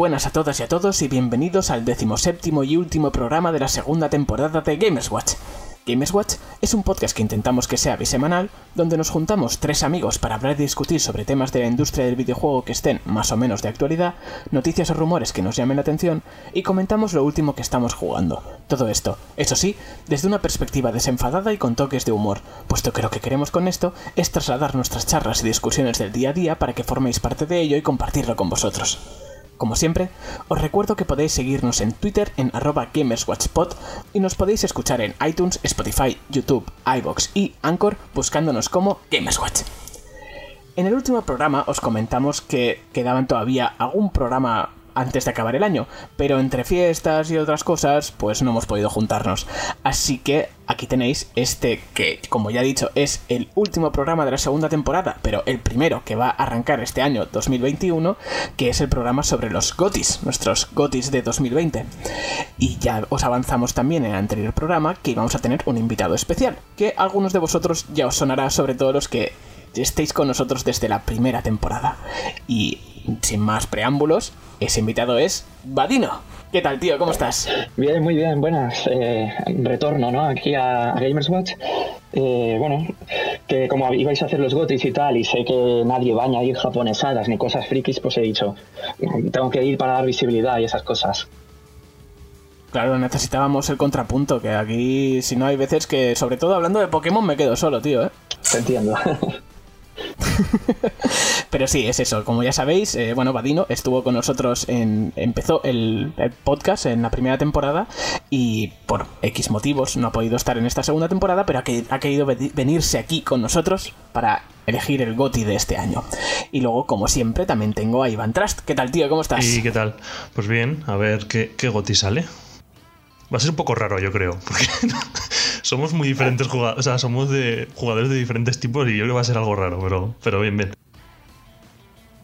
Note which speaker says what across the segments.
Speaker 1: Buenas a todas y a todos y bienvenidos al decimoséptimo y último programa de la segunda temporada de Gamers Watch. Gamers Watch es un podcast que intentamos que sea bisemanal, donde nos juntamos tres amigos para hablar y discutir sobre temas de la industria del videojuego que estén más o menos de actualidad, noticias o rumores que nos llamen la atención y comentamos lo último que estamos jugando. Todo esto, eso sí, desde una perspectiva desenfadada y con toques de humor, puesto que lo que queremos con esto es trasladar nuestras charlas y discusiones del día a día para que forméis parte de ello y compartirlo con vosotros. Como siempre, os recuerdo que podéis seguirnos en Twitter en arroba gamerswatchpod y nos podéis escuchar en iTunes, Spotify, YouTube, iBox y Anchor buscándonos como Gamerswatch. En el último programa os comentamos que quedaban todavía algún programa antes de acabar el año, pero entre fiestas y otras cosas, pues no hemos podido juntarnos. Así que aquí tenéis este que, como ya he dicho, es el último programa de la segunda temporada, pero el primero que va a arrancar este año 2021, que es el programa sobre los GOTIS, nuestros GOTIS de 2020. Y ya os avanzamos también en el anterior programa que íbamos a tener un invitado especial, que algunos de vosotros ya os sonará, sobre todo los que estéis con nosotros desde la primera temporada. Y sin más preámbulos, ese invitado es Vadino. ¿Qué tal, tío? ¿Cómo estás?
Speaker 2: Bien, muy bien, buenas. Eh, retorno, ¿no? Aquí a, Gamers Watch. Eh, bueno, que como ibais a hacer los gotis y tal, y sé que nadie va a añadir japonesadas ni cosas frikis, pues he dicho, tengo que ir para dar visibilidad y esas cosas.
Speaker 1: Claro, necesitábamos el contrapunto, que aquí, si no, hay veces que, sobre todo hablando de Pokémon, me quedo solo, tío, ¿eh?
Speaker 2: Te entiendo.
Speaker 1: Pero sí, es eso. Como ya sabéis, eh, bueno, Vadino estuvo con nosotros en. empezó el, podcast en la primera temporada y por X motivos no ha podido estar en esta segunda temporada, pero ha, querido venirse aquí con nosotros para elegir el GOTI de este año. Y luego, como siempre, también tengo a Iván Trust. ¿Qué tal, tío? ¿Cómo estás?
Speaker 3: ¿Y qué tal? Pues bien, a ver qué, qué GOTI sale. Va a ser un poco raro, yo creo. Porque somos muy diferentes jugadores. O sea, somos de jugadores de diferentes tipos y yo creo que va a ser algo raro, pero, pero bien, bien.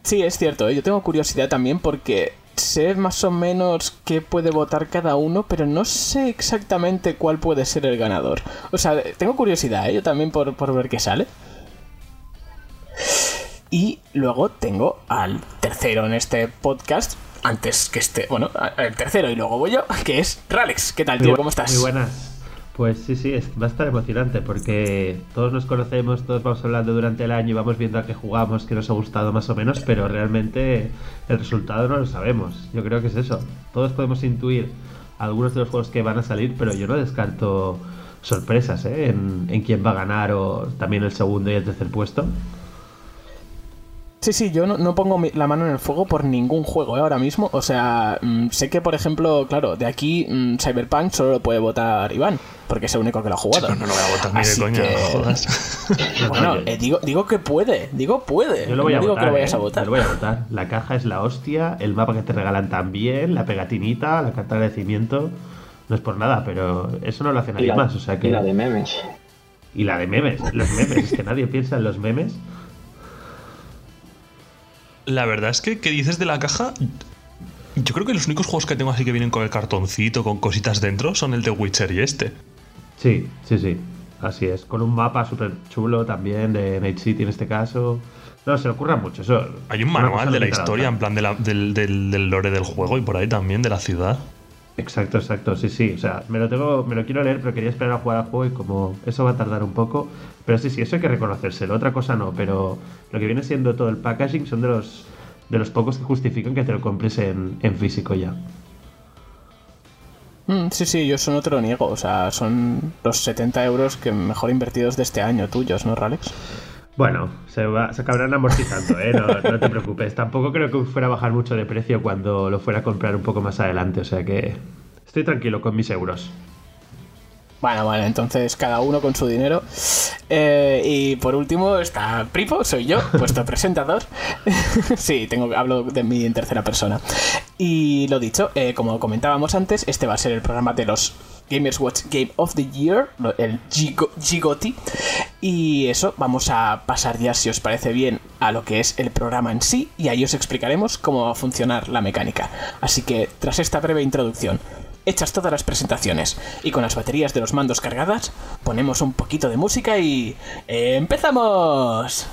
Speaker 1: Sí, es cierto. ¿eh? Yo tengo curiosidad también porque sé más o menos qué puede votar cada uno, pero no sé exactamente cuál puede ser el ganador. O sea, tengo curiosidad, ¿eh? yo también por, por ver qué sale. Y luego tengo al tercero en este podcast, antes que este, bueno, el tercero y luego voy yo, que es Ralex. ¿Qué tal, tío? ¿Cómo estás?
Speaker 4: Muy buenas. Pues sí, sí, va a estar emocionante porque todos nos conocemos, todos vamos hablando durante el año y vamos viendo a qué jugamos, qué nos ha gustado más o menos, pero realmente el resultado no lo sabemos. Yo creo que es eso. Todos podemos intuir algunos de los juegos que van a salir, pero yo no descarto sorpresas ¿eh? en quién va a ganar o también el segundo y el tercer puesto.
Speaker 1: Sí, sí, yo no, pongo la mano en el fuego por ningún juego ¿eh? ahora mismo. O sea, mm, sé que, por ejemplo, claro, de aquí mm, Cyberpunk solo lo puede votar Iván, porque es el único que lo ha jugado.
Speaker 3: no, lo voy a votar ni de coña, jodas.
Speaker 1: bueno, eh, digo, digo que puede, digo puede.
Speaker 4: Yo lo voy a
Speaker 1: digo
Speaker 4: votar,
Speaker 1: que lo vayas
Speaker 4: a
Speaker 1: ¿eh? votar.
Speaker 4: lo voy a votar. La caja es la hostia, el mapa que te regalan también, la pegatinita, la carta de agradecimiento. No es por nada, pero eso no lo hace nadie más. O sea que...
Speaker 2: Y la de memes.
Speaker 4: Y la de memes, los memes, es que nadie piensa en los memes.
Speaker 3: La verdad es que, ¿qué dices de la caja? Yo creo que los únicos juegos que tengo así que vienen con el cartoncito, con cositas dentro, son el de Witcher y este.
Speaker 4: Sí, sí, sí. Así es. Con un mapa súper chulo también de Night City en este caso. No, se le ocurra mucho. Eso,
Speaker 3: Hay un manual de la historia, en plan del, del, lore del juego y por ahí también, de la ciudad.
Speaker 4: Exacto, exacto, sí, sí. O sea, me lo tengo, me lo quiero leer, pero quería esperar a jugar al juego y como eso va a tardar un poco. Pero sí, sí, eso hay que reconocérselo. Otra cosa no, pero lo que viene siendo todo el packaging son de los de los pocos que justifican que te lo compres en, físico ya.
Speaker 1: Mm, sí, sí, yo eso no te lo niego. O sea, son los 70 euros que mejor invertidos de este año tuyos, ¿no, Ralex?
Speaker 4: Bueno, se, va, se acabarán amortizando, ¿eh? No, te preocupes. Tampoco creo que fuera a bajar mucho de precio cuando lo fuera a comprar un poco más adelante. O sea que estoy tranquilo con mis euros.
Speaker 1: Bueno, bueno, entonces cada uno con su dinero. Eh, y por último está Pripo, soy yo, vuestro presentador. sí, tengo, hablo de mí en tercera persona. Y lo dicho, eh, como comentábamos antes, este va a ser el programa de los Gamers Watch Game of the Year, el Gigoti. Y eso, vamos a pasar ya, si os parece bien, a lo que es el programa en sí, y ahí os explicaremos cómo va a funcionar la mecánica. Así que, tras esta breve introducción, hechas todas las presentaciones y con las baterías de los mandos cargadas, ponemos un poquito de música y... ¡Empezamos!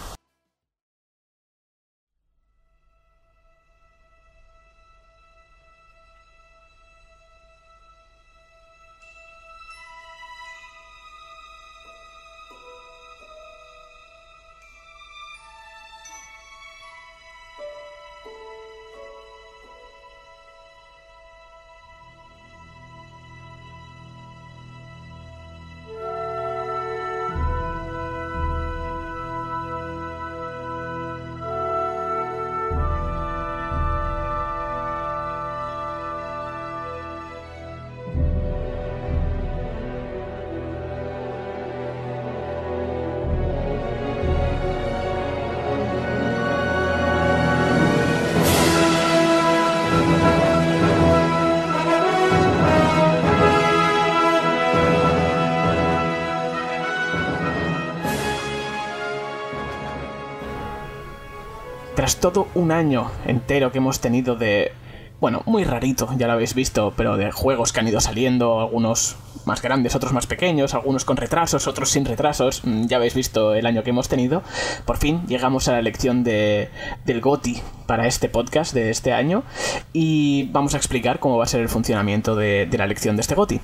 Speaker 1: Tras todo un año entero que hemos tenido de bueno, muy rarito, ya lo habéis visto, pero de juegos que han ido saliendo, algunos más grandes, otros más pequeños, algunos con retrasos, otros sin retrasos, mm, ya habéis visto el año que hemos tenido. Por fin llegamos a la elección de, del GOTI para este podcast de este año y vamos a explicar cómo va a ser el funcionamiento de, de la elección de este GOTI.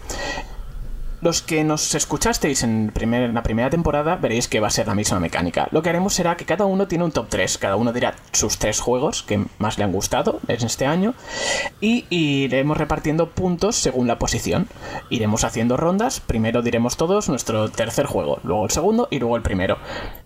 Speaker 1: Los que nos escuchasteis en, la primera temporada veréis que va a ser la misma mecánica. Lo que haremos será que cada uno tiene un top 3, cada uno dirá sus tres juegos que más le han gustado en este año y iremos repartiendo puntos según la posición. Iremos haciendo rondas, primero diremos todos nuestro tercer juego, luego el segundo y luego el primero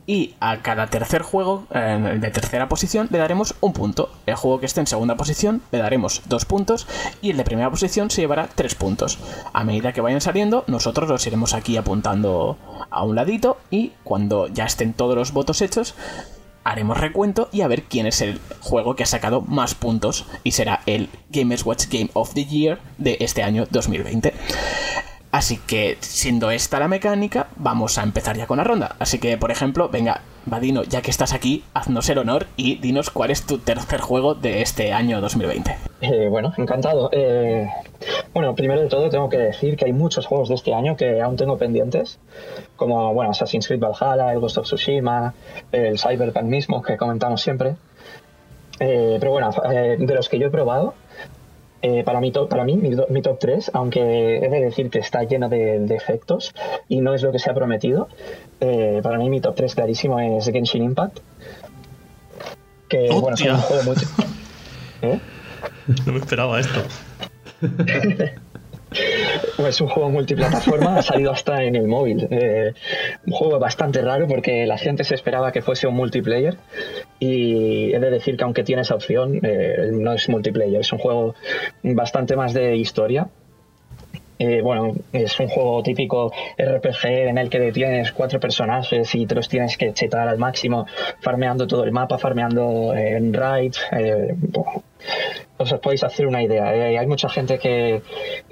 Speaker 1: y a cada tercer juego de tercera posición le daremos un punto. El juego que esté en segunda posición le daremos dos puntos y el de primera posición se llevará tres puntos. A medida que vayan saliendo, nosotros los iremos aquí apuntando a un ladito y cuando ya estén todos los votos hechos, haremos recuento y a ver quién es el juego que ha sacado más puntos y será el Gamers Watch Game of the Year de este año 2020. Así que, siendo esta la mecánica, vamos a empezar ya con la ronda. Así que, por ejemplo, venga, Vadino, ya que estás aquí, haznos el honor y dinos cuál es tu tercer juego de este año 2020.
Speaker 2: Eh, bueno, encantado. Eh, bueno, primero de todo tengo que decir que hay muchos juegos de este año que aún tengo pendientes, como bueno, Assassin's Creed Valhalla, el Ghost of Tsushima, el Cyberpunk mismo que comentamos siempre. Eh, pero bueno, de los que yo he probado, eh, para, mí, para mí, mi, top 3, aunque he de decir que está lleno de, defectos y no es lo que se ha prometido, eh, para mí mi top 3 clarísimo es Genshin Impact. Que, bueno, es un juego muy...
Speaker 3: ¿Eh? No me esperaba esto.
Speaker 2: Es un juego multiplataforma, ha salido hasta en el móvil. Eh, un juego bastante raro porque la gente se esperaba que fuese un multiplayer y he de decir que aunque tiene esa opción, eh, no es multiplayer, es un juego bastante más de historia. Eh, bueno, es un juego típico RPG en el que tienes cuatro personajes y te los tienes que chetar al máximo, farmeando todo el mapa, farmeando en raids os podéis hacer una idea. Eh, hay mucha gente que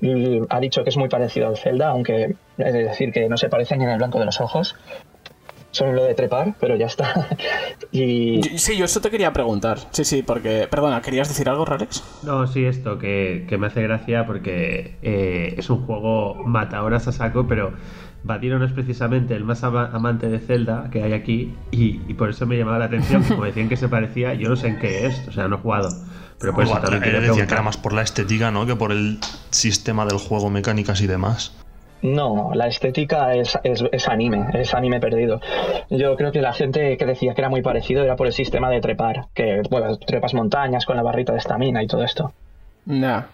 Speaker 2: mm, ha dicho que es muy parecido al Zelda, aunque es decir que no se parecen ni en el blanco de los ojos. Solo lo de trepar, pero ya está. y...
Speaker 1: Sí, yo eso te quería preguntar. Sí, sí, porque... Perdona, ¿querías decir algo, Ralex?
Speaker 4: No, sí, esto, que, me hace gracia porque eh, es un juego mata horas a saco, pero Batino no es precisamente el más amante de Zelda que hay aquí y, y, por eso me llamaba la atención, como decían que se parecía, yo no sé en qué es, o sea, no he jugado. Pero pues
Speaker 3: bueno, decía que era más por la estética, ¿no? Que por el sistema del juego, mecánicas y demás.
Speaker 2: No, la estética es, es, anime, es anime perdido. Yo creo que la gente que decía que era muy parecido era por el sistema de trepar, que bueno, trepas montañas con la barrita de estamina y todo esto.
Speaker 1: No.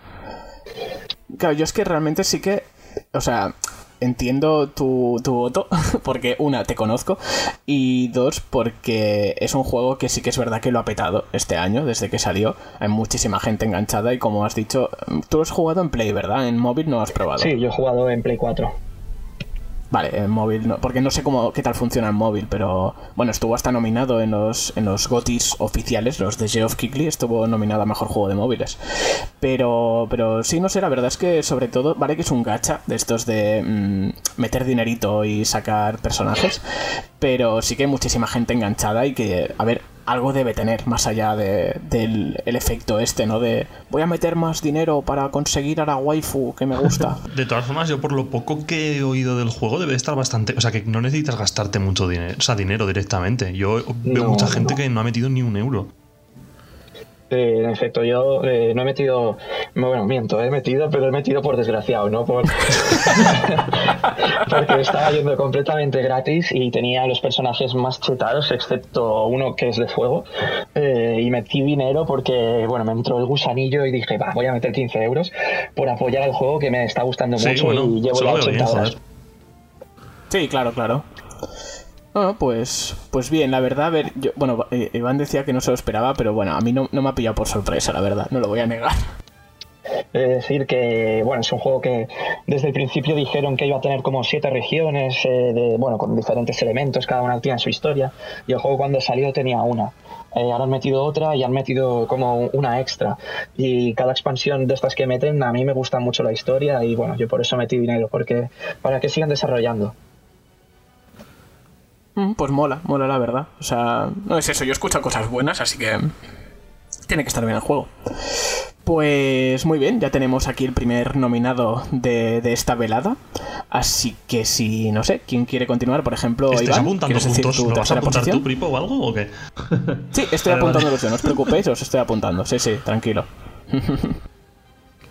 Speaker 1: Claro, yo es que realmente sí que, o sea, entiendo tu, tu, voto, porque una, te conozco, y dos, porque es un juego que sí que es verdad que lo ha petado este año, desde que salió. Hay muchísima gente enganchada y como has dicho, tú has jugado en Play, ¿verdad? En móvil no has probado.
Speaker 2: Sí, yo he jugado en Play 4.
Speaker 1: Vale, en móvil no, porque no sé cómo qué tal funciona en móvil, pero bueno, estuvo hasta nominado en los en los GOTIS oficiales, los de Geoff Keighley, estuvo nominado a mejor juego de móviles. Pero pero sí, no sé, la verdad es que sobre todo, vale que es un gacha de estos de mm, meter dinerito y sacar personajes, pero sí que hay muchísima gente enganchada y que, a ver, algo debe tener más allá del efecto este, ¿no? De voy a meter más dinero para conseguir a la waifu que me gusta.
Speaker 3: De todas formas, yo por lo poco que he oído del juego debe estar bastante... O sea, que no necesitas gastarte mucho dinero, o sea, dinero directamente. Yo veo mucha gente que no ha metido ni un euro.
Speaker 2: Eh, en efecto, yo eh, no he metido, bueno, miento, he metido, pero he metido por desgraciado, ¿no? Por... Porque estaba yendo completamente gratis y tenía los personajes más chetados, excepto uno que es de fuego. Eh, y metí dinero porque, bueno, me entró el gusanillo y dije, va, voy a meter 15 euros por apoyar el juego que me está gustando mucho y llevo ya 80 horas.
Speaker 1: Sí, claro, claro. Bueno, pues, pues bien, la verdad, a ver, yo, bueno, eh, Iván decía que no se lo esperaba, pero bueno, a mí no, me ha pillado por sorpresa, la verdad, no lo voy a negar.
Speaker 2: Es decir, que bueno, es un juego que desde el principio dijeron que iba a tener como siete regiones, eh, de, bueno, con diferentes elementos, cada una tiene su historia, y el juego cuando salió tenía una. Eh, ahora han metido otra y han metido como una extra. Y cada expansión de estas que meten, a mí me gusta mucho la historia y bueno, yo por eso metí dinero, porque para que sigan desarrollando.
Speaker 1: Pues mola, mola la verdad. O sea, no es eso, yo escucho cosas buenas, así que tiene que estar bien el juego. Pues muy bien, ya tenemos aquí el primer nominado de, de esta velada. Así que si, no sé, ¿quién quiere continuar? Por ejemplo,
Speaker 3: ¿Estás
Speaker 1: Iván,
Speaker 3: apuntando
Speaker 1: ¿quieres decir
Speaker 3: puntos?
Speaker 1: tu
Speaker 3: ¿Lo vas a apuntar
Speaker 1: posición?
Speaker 3: tú, Pripo, o algo o qué?
Speaker 1: Sí, estoy
Speaker 3: Vale,
Speaker 1: apuntando
Speaker 3: vale.
Speaker 1: yo, no os preocupéis, os estoy apuntando. Sí, sí, tranquilo.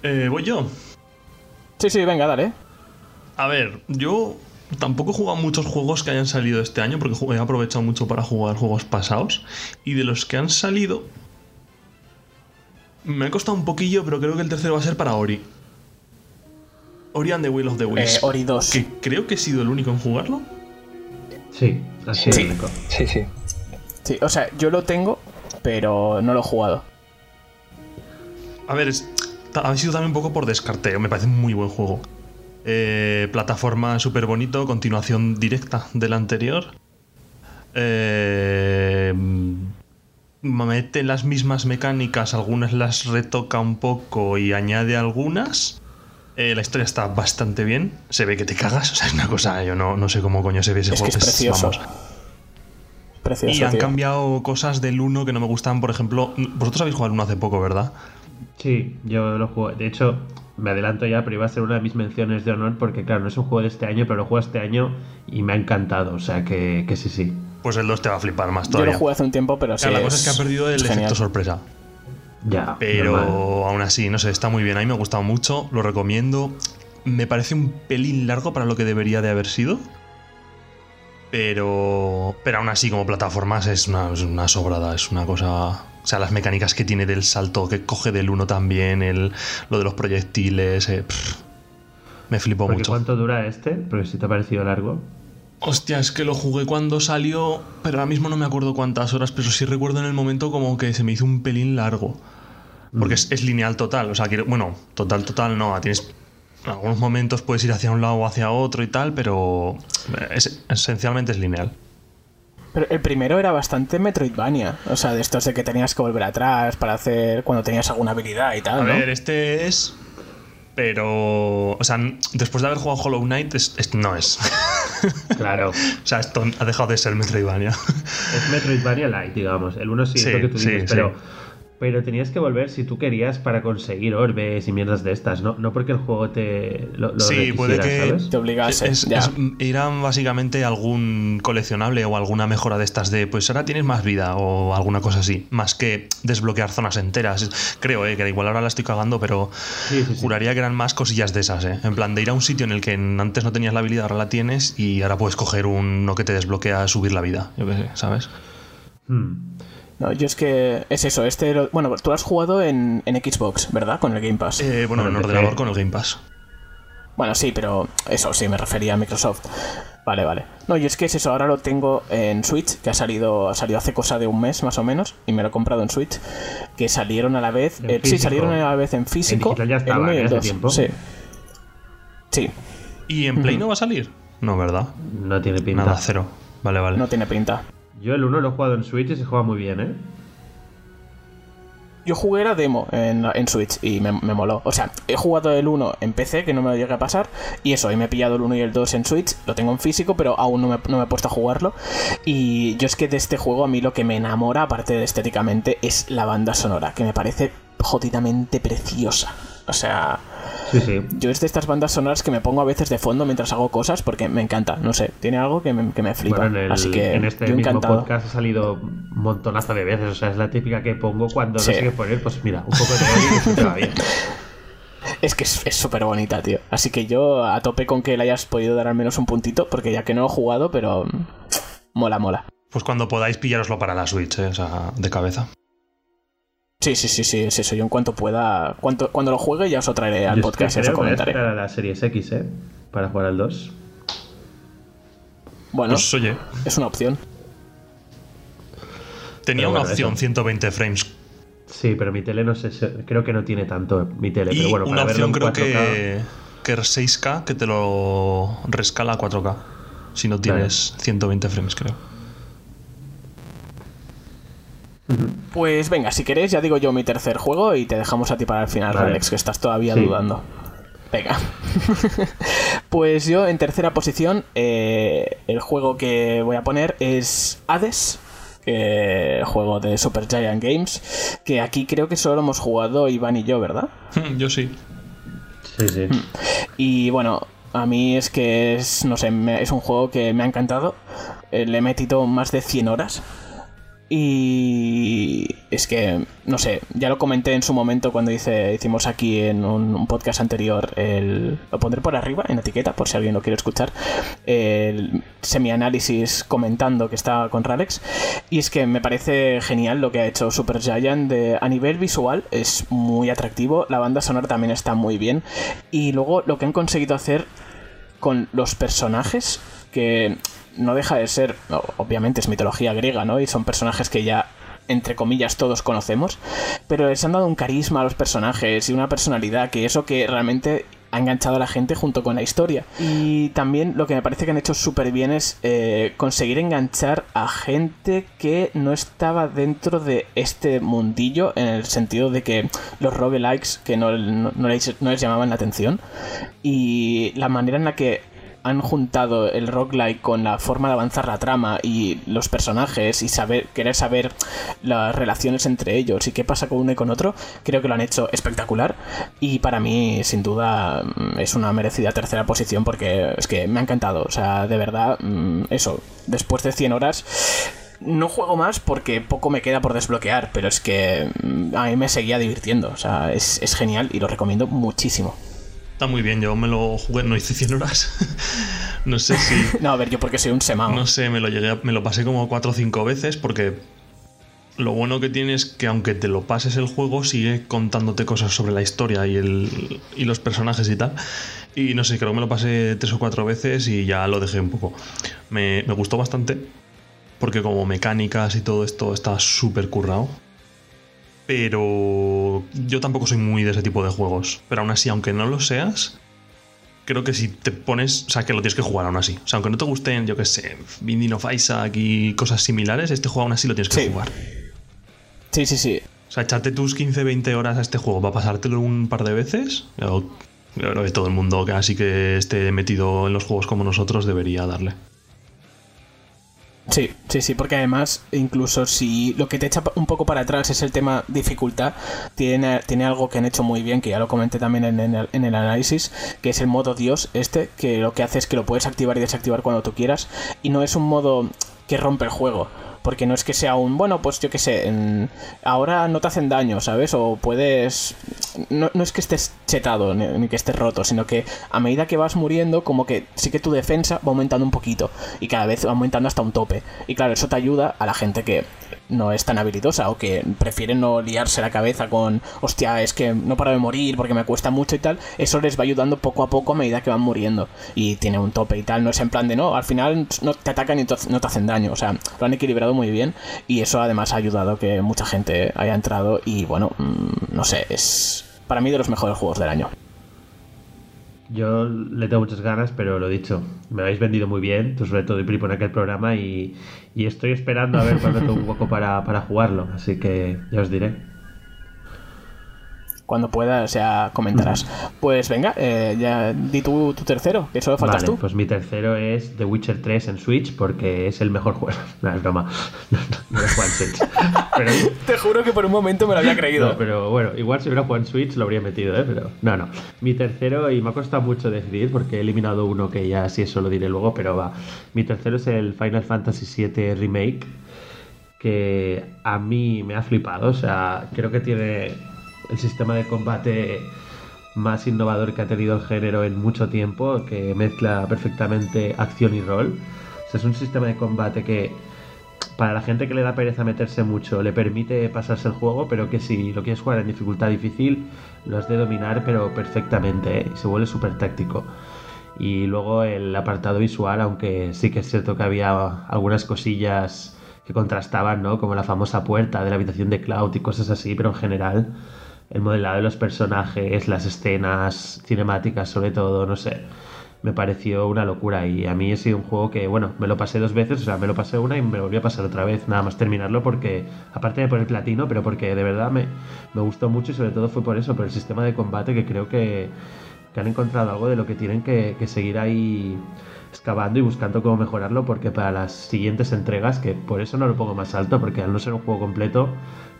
Speaker 3: Eh, voy yo.
Speaker 1: Sí, sí, venga, dale.
Speaker 3: A ver, yo tampoco he jugado muchos juegos que hayan salido este año porque he aprovechado mucho para jugar juegos pasados. Y de los que han salido, me ha costado un poquillo, pero creo que el tercero va a ser para Ori. Ori and the Will of the Wisps.
Speaker 1: Eh, Ori 2.
Speaker 3: Que creo que he sido el único en jugarlo.
Speaker 4: Sí, así
Speaker 1: Sí.
Speaker 4: es único.
Speaker 2: Sí, sí.
Speaker 1: Sí, o sea, yo lo tengo, pero no lo he jugado.
Speaker 3: A ver, es- ha sido también un poco por descarteo. Me parece un muy buen juego. Eh, plataforma súper bonito, continuación directa del anterior. Eh, mete las mismas mecánicas, algunas las retoca un poco y añade algunas. Eh, la historia está bastante bien. Se ve que te cagas. O sea, es una cosa. Yo no, no sé cómo coño se ve ese
Speaker 1: Es que
Speaker 3: juego.
Speaker 1: es precioso.
Speaker 3: vamos.
Speaker 1: Precioso,
Speaker 3: Y han
Speaker 1: tío.
Speaker 3: cambiado cosas del 1 que no me gustan. Por ejemplo, vosotros habéis jugado el 1 hace poco, ¿verdad?
Speaker 4: Sí, yo lo juego. De hecho, me adelanto ya, pero iba a ser una de mis menciones de honor porque, claro, no es un juego de este año, pero lo juego este año y me ha encantado. O sea que, que sí, sí.
Speaker 3: Pues el 2 te va a flipar más
Speaker 1: Yo
Speaker 3: todavía.
Speaker 1: lo jugué hace un tiempo, pero sí.
Speaker 3: Claro, la cosa es que ha perdido el
Speaker 1: es
Speaker 3: efecto
Speaker 1: genial.
Speaker 3: sorpresa.
Speaker 4: Ya.
Speaker 3: Pero
Speaker 4: normal.
Speaker 3: aún así, no sé, está muy bien. A mí me ha gustado mucho, lo recomiendo. Me parece un pelín largo para lo que debería de haber sido. Pero. Pero aún así, como plataformas, es una, es una sobrada. Es una cosa. O sea, las mecánicas que tiene del salto, que coge del 1 también, el, lo de los proyectiles. eh, pff, me flipó mucho.
Speaker 4: ¿Cuánto dura este? Porque si te ha parecido largo.
Speaker 3: Hostia, es que lo jugué cuando salió, pero ahora mismo no me acuerdo cuántas horas, pero sí recuerdo en el momento como que se me hizo un pelín largo. Porque es, es lineal total, o sea, quiero- bueno, total, total no, tienes... En algunos momentos puedes ir hacia un lado o hacia otro y tal, pero es- esencialmente es lineal.
Speaker 1: Pero el primero era bastante Metroidvania. O sea, de estos de que tenías que volver atrás para hacer cuando tenías alguna habilidad y tal,
Speaker 3: A
Speaker 1: ¿no?
Speaker 3: ver, este es... Pero... O sea, después de haber jugado Hollow Knight, es- es- no es.
Speaker 4: Claro.
Speaker 3: o sea, esto ha dejado de ser Metroidvania.
Speaker 4: Es Metroidvania Light, digamos. El uno sí,
Speaker 3: Sí,
Speaker 4: es lo que tú dices,
Speaker 3: sí.
Speaker 4: pero, pero tenías que volver si tú querías para conseguir orbes y mierdas de estas, ¿no? No porque el juego te lo, lo
Speaker 3: Sí, puede
Speaker 4: requisiera,
Speaker 3: que-
Speaker 4: ¿sabes?
Speaker 1: Te obligase.
Speaker 3: Es-
Speaker 1: ya.
Speaker 3: es- eran básicamente algún coleccionable o alguna mejora de estas de pues ahora tienes más vida o alguna cosa así, más que desbloquear zonas enteras. Creo, eh, que igual ahora la estoy cagando, pero
Speaker 4: Sí, sí, sí.
Speaker 3: juraría que eran más cosillas de esas, eh. En plan de ir a un sitio en el que antes no tenías la habilidad, ahora la tienes y ahora puedes coger uno que te desbloquea subir la vida, yo qué sé, ¿sabes?
Speaker 4: Hmm.
Speaker 1: No, yo es que es eso. Este, lo- bueno, tú lo has jugado en, en Xbox, ¿verdad? Con el Game Pass.
Speaker 3: Eh, bueno, en ordenador con el Game Pass.
Speaker 1: Bueno, sí, pero eso sí, me refería a Microsoft. Vale, vale. No, y es que es eso, ahora lo tengo en Switch, que ha salido, ha salido hace cosa de un mes más o menos, y me lo he comprado en Switch, que salieron a la vez,
Speaker 4: En
Speaker 1: eh, sí, salieron a la vez en físico,
Speaker 4: digital ya
Speaker 1: el
Speaker 4: estaban,
Speaker 1: 1 y el
Speaker 4: ¿eh? hace
Speaker 1: 2.
Speaker 4: tiempo.
Speaker 1: Sí. Sí,
Speaker 3: ¿Y en Play no va a salir? No, ¿verdad?
Speaker 4: No tiene pinta.
Speaker 3: Nada, cero. Vale, vale.
Speaker 1: no tiene pinta.
Speaker 4: Yo el 1 lo he jugado en Switch y se juega muy bien, ¿eh?
Speaker 1: Yo jugué la demo en, en Switch y me, me moló. O sea, he jugado el 1 en PC, que no me lo llegué a pasar. Y eso, y me he pillado el 1 y el 2 en Switch. Lo tengo en físico, pero aún no me, no me he puesto a jugarlo. Y yo es que de este juego a mí lo que me enamora, aparte de estéticamente, es la banda sonora, que me parece jodidamente preciosa. O sea,
Speaker 4: Sí, sí.
Speaker 1: yo es de estas bandas sonoras que me pongo a veces de fondo mientras hago cosas porque me encanta. No sé, tiene algo que me, que me flipa.
Speaker 4: Bueno, en, el-
Speaker 1: Así que
Speaker 4: en este
Speaker 1: yo
Speaker 4: mismo
Speaker 1: encantado.
Speaker 4: podcast ha salido un montonazo de veces. O sea, es la típica que pongo cuando
Speaker 1: Sí.
Speaker 4: no sé qué poner. Pues mira, un poco de y se va bien.
Speaker 1: Es que es súper bonita, tío. Así que yo a tope con que le hayas podido dar al menos un puntito, porque ya que no lo he jugado, pero mola, mola.
Speaker 3: Pues cuando podáis pillároslo para la Switch, eh, o sea, de cabeza.
Speaker 1: Sí, sí, sí, sí, es eso. Yo en cuanto pueda, cuanto, cuando lo juegue ya os lo traeré al
Speaker 4: Yo
Speaker 1: podcast y os lo comentaré.
Speaker 4: esperar a la Series X, ¿eh? Para jugar al 2.
Speaker 1: Bueno,
Speaker 3: Pues oye,
Speaker 1: es una opción.
Speaker 3: tenía
Speaker 4: Pero
Speaker 3: una
Speaker 4: bueno,
Speaker 3: opción
Speaker 4: eso.
Speaker 3: 120 frames.
Speaker 4: Sí, pero mi tele no sé, creo que no tiene tanto mi tele.
Speaker 3: Y
Speaker 4: pero bueno,
Speaker 3: una
Speaker 4: para verlo
Speaker 3: opción
Speaker 4: en
Speaker 3: creo
Speaker 4: 4K,
Speaker 3: que, que es 6K que te lo rescala a 4K. Si no tienes 120 frames, creo.
Speaker 1: Pues venga, si queréis, ya digo yo mi tercer juego y te dejamos a ti para el final,
Speaker 4: Vale.
Speaker 1: Alex, que estás todavía
Speaker 4: Sí.
Speaker 1: dudando. Venga. Pues yo en tercera posición, eh, el juego que voy a poner es Hades, juego de Super Giant Games, que aquí creo que solo hemos jugado Iván y yo, ¿verdad?
Speaker 3: Yo sí.
Speaker 4: Sí, sí.
Speaker 1: Y bueno, a mí es que es, no sé, me- es un juego que me ha encantado. Eh, Le he metido más de 100 horas. Y es que, no sé, ya lo comenté en su momento cuando hice, hicimos aquí en un, podcast anterior, el, lo pondré por arriba en etiqueta por si alguien lo quiere escuchar, el semi-análisis comentando que está con Ralex. Y es que me parece genial lo que ha hecho Supergiant de, a nivel visual, es muy atractivo, la banda sonora también está muy bien. Y luego lo que han conseguido hacer con los personajes que no deja de ser, obviamente es mitología griega, ¿no? Y son personajes que ya entre comillas todos conocemos, pero les han dado un carisma a los personajes y una personalidad que eso que realmente ha enganchado a la gente junto con la historia. Y también lo que me parece que han hecho súper bien es eh, conseguir enganchar a gente que no estaba dentro de este mundillo, en el sentido de que los roguelikes que no, no les, no les llamaban la atención, y la manera en la que han juntado el roguelike con la forma de avanzar la trama y los personajes y saber querer saber las relaciones entre ellos y qué pasa con uno y con otro, creo que lo han hecho espectacular. Y para mí sin duda mm, es una merecida tercera posición porque es que me ha encantado, o sea, de verdad, mm, eso, después de 100 horas no juego más porque poco me queda por desbloquear, pero es que mm, a mí me seguía divirtiendo, o sea, es, es genial y lo recomiendo muchísimo.
Speaker 3: Está muy bien, yo me lo jugué, no hice 100 horas. no sé si.
Speaker 1: No, a ver, yo porque soy un semao.
Speaker 3: No sé, me lo llegué, a- me lo pasé como 4 o 5 veces porque lo bueno que tiene es que aunque te lo pases el juego, sigue contándote cosas sobre la historia y, el, y los personajes y tal. Y no sé, creo que me lo pasé 3 o 4 veces y ya lo dejé un poco. Me, me gustó bastante porque como mecánicas y todo esto está súper currado. Pero yo tampoco soy muy de ese tipo de juegos. Pero aún así, aunque no lo seas, creo que si te pones, o sea, que lo tienes que jugar aún así. O sea, aunque no te gusten, yo qué sé, Binding of Isaac y cosas similares, este juego aún así lo tienes que
Speaker 1: Sí.
Speaker 3: jugar.
Speaker 1: Sí, sí, sí.
Speaker 3: O sea, echarte tus 15-20 horas a este juego para pasártelo un par de veces. Yo, yo creo que todo el mundo que así que esté metido en los juegos como nosotros debería darle.
Speaker 1: Sí, sí, sí, porque además, incluso si lo que te echa un poco para atrás es el tema dificultad, tiene, tiene algo que han hecho muy bien, que ya lo comenté también en, en el, análisis, que es el modo Dios este, que lo que hace es que lo puedes activar y desactivar cuando tú quieras, y no es un modo que rompe el juego. Porque no es que sea un, bueno, pues yo qué sé, ahora no te hacen daño, ¿sabes? O puedes... No, no es que estés chetado ni, ni que estés roto, sino que a medida que vas muriendo, como que sí que tu defensa va aumentando un poquito y cada vez va aumentando hasta un tope. Y claro, eso te ayuda a la gente que no es tan habilidosa o que prefiere no liarse la cabeza con, hostia, es que no paro de morir porque me cuesta mucho y tal. Eso les va ayudando poco a poco a medida que van muriendo. Y tiene un tope y tal, no es en plan de no, al final no te atacan y no te- no te hacen daño. O sea, lo han equilibrado muy bien y eso además ha ayudado a que mucha gente haya entrado y bueno, mm, no sé, es para mí de los mejores juegos del año.
Speaker 4: Yo le tengo muchas ganas, pero lo dicho, me habéis vendido muy bien, tú sobre todo y Pripo en aquel programa y, y estoy esperando a ver cuándo tengo un hueco para, para jugarlo, así que ya os diré.
Speaker 1: Cuando puedas ya comentarás. Pues venga, eh, ya di tú tu tercero, que solo faltas
Speaker 4: Vale,
Speaker 1: tú.
Speaker 4: pues mi tercero es The Witcher 3 en Switch porque es el mejor juego. No, es broma. No, no, no en Switch. Pero,
Speaker 1: Te juro que por un momento me lo había creído.
Speaker 4: no, pero bueno, igual si hubiera jugado en Switch lo habría metido, ¿eh? Pero no, no. Mi tercero, y me ha costado mucho decidir porque he eliminado uno que ya sí eso lo diré luego, pero va. Mi tercero es el Final Fantasy VII Remake que a mí me ha flipado. O sea, creo que tiene el sistema de combate más innovador que ha tenido el género en mucho tiempo, que mezcla perfectamente acción y rol. Es un sistema de combate que para la gente que le da pereza meterse mucho le permite pasarse el juego, pero que si lo quieres jugar en dificultad difícil, lo has de dominar, pero perfectamente, ¿eh? y se vuelve súper táctico. Y luego el apartado visual, aunque sí que es cierto que había algunas cosillas que contrastaban, ¿no? Como la famosa puerta de la habitación de Cloud y cosas así, pero en general el modelado de los personajes, las escenas cinemáticas sobre todo, no sé, me pareció una locura y a mí ha sido un juego que, bueno, me lo pasé dos veces, o sea, me lo pasé una y me volví a pasar otra vez, nada más terminarlo porque, aparte de por el platino, pero porque de verdad me, me gustó mucho y sobre todo fue por eso, por el sistema de combate que creo que que han encontrado algo de lo que tienen que, que seguir ahí excavando y buscando cómo mejorarlo porque para las siguientes entregas, que por eso no lo pongo más alto, porque al no ser un juego completo,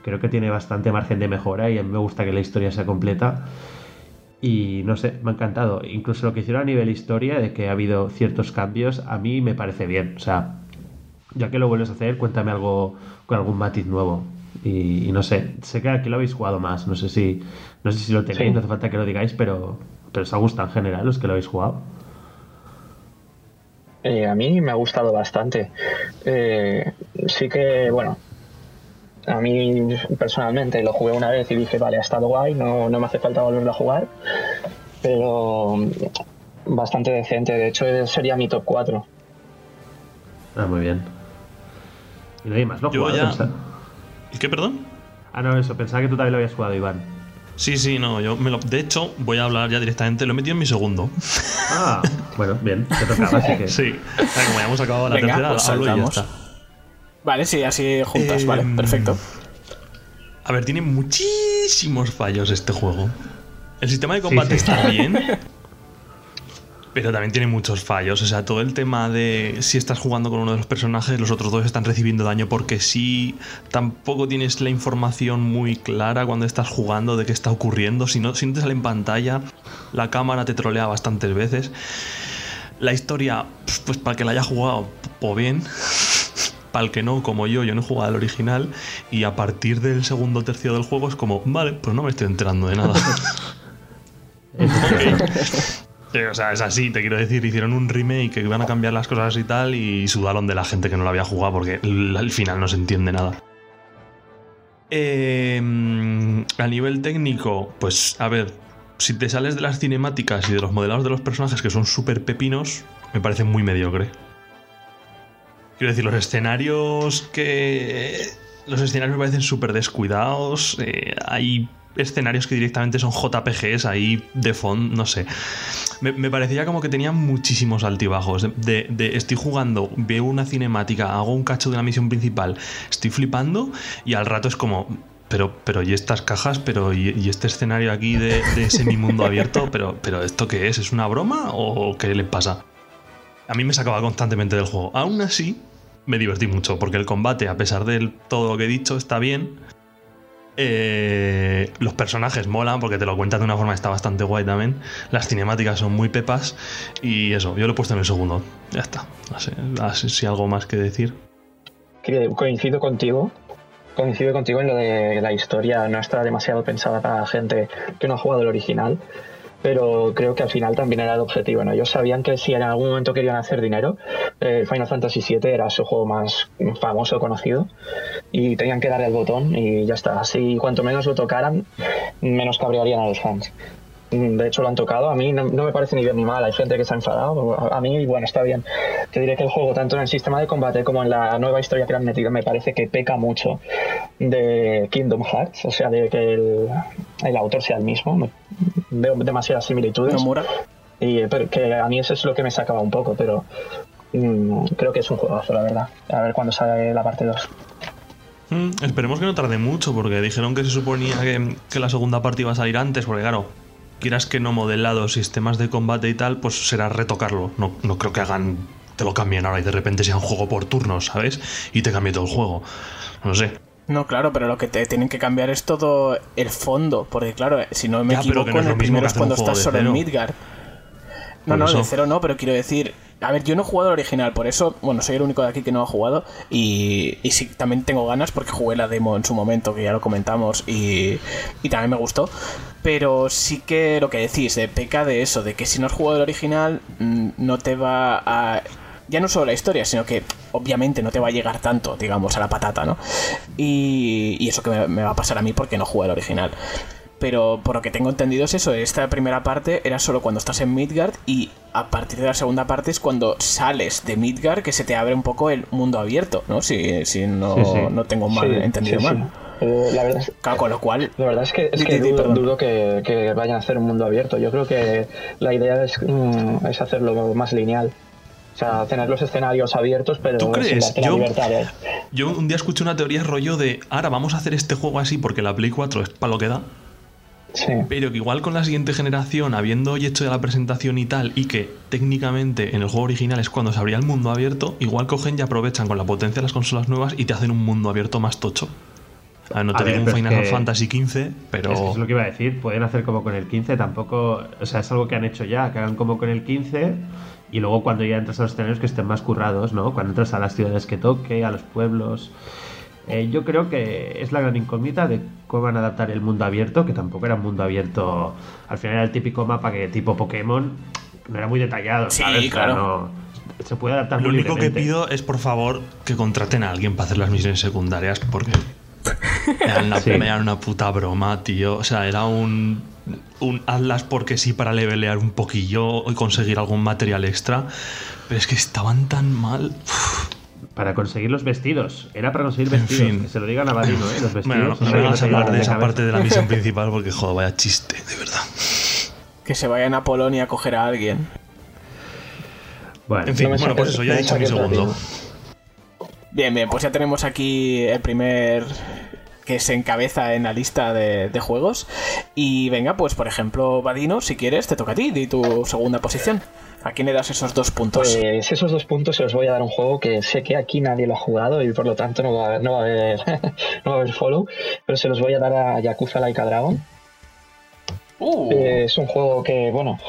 Speaker 4: creo que tiene bastante margen de mejora y a mí me gusta que la historia sea completa. Y no sé, me ha encantado. Incluso lo que hicieron a nivel historia, de que ha habido ciertos cambios, a mí me parece bien. O sea, ya que lo vuelves a hacer, cuéntame algo con algún matiz nuevo. Y, y no sé, sé que aquí lo habéis jugado más. No sé si, no sé si lo tenéis,
Speaker 2: Sí.
Speaker 4: no hace falta que lo digáis, pero, pero os ha gustado en general los que lo habéis jugado.
Speaker 2: Eh, a mí me ha gustado bastante. Eh, sí que, bueno, a mí personalmente lo jugué una vez y dije, vale, ha estado guay, no, no me hace falta volverlo a jugar, pero bastante decente. De hecho, sería mi top 4.
Speaker 4: Ah, muy bien. Y nadie más lo ha
Speaker 3: Yo
Speaker 4: jugado.
Speaker 3: ya- ¿Y qué, perdón?
Speaker 4: Ah, no, eso, pensaba que tú también lo habías jugado, Iván.
Speaker 3: Sí, sí, no, yo me lo. De hecho, voy a hablar ya directamente, lo he metido en mi segundo.
Speaker 4: Ah, bueno, bien, te tocaba, así que.
Speaker 3: Sí, o sea, como ya hemos acabado la
Speaker 1: Venga,
Speaker 3: tercera,
Speaker 1: pues
Speaker 3: hablo y ya está.
Speaker 1: Vale, sí, así juntas,
Speaker 3: Eh,
Speaker 1: vale, perfecto.
Speaker 3: A ver, tiene muchísimos fallos este juego. El sistema de combate
Speaker 4: Sí, sí.
Speaker 3: está bien, pero también tiene muchos fallos. O sea, todo el tema de si estás jugando con uno de los personajes, los otros dos están recibiendo daño porque sí, tampoco tienes la información muy clara cuando estás jugando de qué está ocurriendo. Si no, si no te sale en pantalla, la cámara te trolea bastantes veces. La historia, pues para el que la haya jugado, pues bien. Para el que no, como yo, yo no he jugado al original. Y a partir del segundo tercio del juego es como, vale, pues no me estoy enterando de nada. O sea, es así, te quiero decir, hicieron un remake que iban a cambiar las cosas y tal y sudaron de la gente que no lo había jugado porque al final no se entiende nada. Eh, a nivel técnico, pues a ver, si te sales de las cinemáticas y de los modelados de los personajes que son súper pepinos, me parece muy mediocre. Quiero decir, los escenarios que... Los escenarios me parecen súper descuidados. eh, hay escenarios que directamente son JPGs ahí de fondo, no sé. Me, parecía como que tenía muchísimos altibajos. Estoy jugando, veo una cinemática, hago un cacho de la misión principal, estoy flipando y al rato es como... Pero, pero, ¿y estas cajas? Pero, ¿y, y este escenario aquí de, de semimundo abierto? Pero, pero, ¿esto qué es? ¿Es una broma o qué le pasa? A mí me sacaba constantemente del juego. Aún así, me divertí mucho, porque el combate, a pesar de todo lo que he dicho, está bien. Eh, los personajes molan porque te lo cuentan de una forma que está bastante guay también. Las cinemáticas son muy pepas. Y eso, yo lo he puesto en el segundo. Ya está. Sé, así- si algo más que decir.
Speaker 2: Coincido contigo. Coincido contigo en lo de la historia no está demasiado pensada para la gente que no ha jugado el original. Pero creo que al final también era el objetivo, ¿no? Ellos sabían que si en algún momento querían hacer dinero, eh, Final Fantasy VII era su juego más famoso, conocido, y tenían que darle el botón y ya está. Así, cuanto menos lo tocaran, menos cabrearían a los fans. Mm, De hecho, lo han tocado. A mí no, no me parece ni bien ni mal. Hay gente que se ha enfadado. A, a mí, bueno, está bien. Te diré que el juego, tanto en el sistema de combate como en la nueva historia que le han metido, me parece que peca mucho de Kingdom Hearts. O sea, de que el, el autor sea el mismo. Me- veo demasiadas similitudes.
Speaker 1: Nomura.
Speaker 2: Y pero que a mí eso es lo que me sacaba un poco, pero mm, creo que es un juegazo, la verdad. A ver cuándo sale la parte 2.
Speaker 3: Mm, esperemos que no tarde mucho, porque dijeron que se suponía que, que la segunda parte iba a salir antes, porque claro, quieras que no modelado sistemas de combate y tal, pues será retocarlo. No, no creo que hagan, te lo cambien ahora y de repente sea un juego por turnos, ¿sabes? Y te cambie todo el juego. No sé.
Speaker 1: No, claro, pero lo que te tienen que cambiar es todo el fondo, porque claro, si no me
Speaker 3: Ya,
Speaker 1: equivoco,
Speaker 3: no
Speaker 1: en
Speaker 3: lo
Speaker 1: el
Speaker 3: mismo
Speaker 1: primero es cuando estás solo en. Midgard. No, no, de cero no, pero quiero decir, a ver, yo no he jugado el original, por eso, bueno, soy el único de aquí que no ha jugado y, y sí, también tengo ganas porque jugué la demo en su momento, que ya lo comentamos, y, y también me gustó. Pero sí que lo que decís, de peca de eso, de que si no has jugado el original, mm, no te va a... Ya no solo la historia, sino que obviamente no te va a llegar tanto, digamos, a la patata, ¿no? Y, y eso que me, va a pasar a mí porque no jugué el original. Pero por lo que tengo entendido es eso, esta primera parte era solo cuando estás en Midgard y a partir de la segunda parte es cuando sales de Midgard que se te abre un poco el mundo abierto, ¿no? Si, si no,
Speaker 4: Sí, sí.
Speaker 1: no tengo mal
Speaker 2: Sí,
Speaker 1: entendido mal.
Speaker 2: Eh, la verdad es,
Speaker 1: Claro, con lo cual,
Speaker 2: La verdad es que, es que dudo, que, que vayan a hacer un mundo abierto. Yo creo que la idea es, mm, es hacerlo más lineal. O sea, tener los escenarios abiertos, pero
Speaker 3: ¿Tú
Speaker 2: sin
Speaker 3: crees?
Speaker 2: la
Speaker 3: Yo-
Speaker 2: libertad.
Speaker 3: Yo un día escuché una teoría rollo de, ahora vamos a hacer este juego así porque la Play 4 es para lo que da.
Speaker 2: Sí.
Speaker 3: Pero que igual con la siguiente generación, habiendo hecho ya la presentación y tal, y que técnicamente en el juego original es cuando se abría el mundo abierto, igual cogen y aprovechan con la potencia de las consolas nuevas y te hacen un mundo abierto más tocho. A ver, no te
Speaker 4: A ver,
Speaker 3: digo un Final
Speaker 4: que-
Speaker 3: Fantasy XV, pero.
Speaker 4: Es, que es lo que iba a decir, pueden hacer como con el 15, tampoco, o sea, es algo que han hecho ya, que hagan como con el 15 y luego cuando ya entras a los escenarios que estén más currados, ¿no? Cuando entras a las ciudades que toque, a los pueblos. Eh, yo creo que es la gran incógnita de cómo van a adaptar el mundo abierto, que tampoco era un mundo abierto, al final era el típico mapa que tipo Pokémon, no era muy detallado,
Speaker 1: Sí,
Speaker 4: ¿sabes? O sea,
Speaker 1: claro.
Speaker 4: no- se puede adaptar
Speaker 3: Lo
Speaker 4: muy
Speaker 3: único que pido es, por favor, que contraten a alguien para hacer las misiones secundarias, porque me dan una,
Speaker 4: Sí.
Speaker 3: una puta broma, tío. O sea, era un, un hazlas porque sí para levelear un poquillo y conseguir algún material extra, pero es que estaban tan mal.
Speaker 4: Para conseguir los vestidos, era para conseguir vestidos,
Speaker 3: fin.
Speaker 4: que se lo digan a Vadino, ¿eh? Los vestidos.
Speaker 3: Bueno, no, no
Speaker 4: que
Speaker 3: vamos a hablar de esa
Speaker 4: cabeza.
Speaker 3: parte de la misión principal porque, joder, vaya chiste, de verdad.
Speaker 1: Que se vayan a Polonia a coger a alguien.
Speaker 4: Bueno,
Speaker 3: En fin,
Speaker 2: No me
Speaker 3: bueno, pues eso, ya he
Speaker 2: me
Speaker 3: dicho mi segundo.
Speaker 1: Bien, bien, pues ya tenemos aquí el primer que se encabeza en la lista de, de juegos. Y venga, pues por ejemplo, Vadino, si quieres, te toca a ti, di tu segunda posición. ¿A quién le das esos dos puntos?
Speaker 2: Pues esos dos puntos se los voy a dar a un juego que sé que aquí nadie lo ha jugado y por lo tanto no va a haber, no va a haber, no va a haber follow, pero se los voy a dar a Yakuza Laika Dragon.
Speaker 1: Uh,
Speaker 2: Eh, es un juego que, bueno,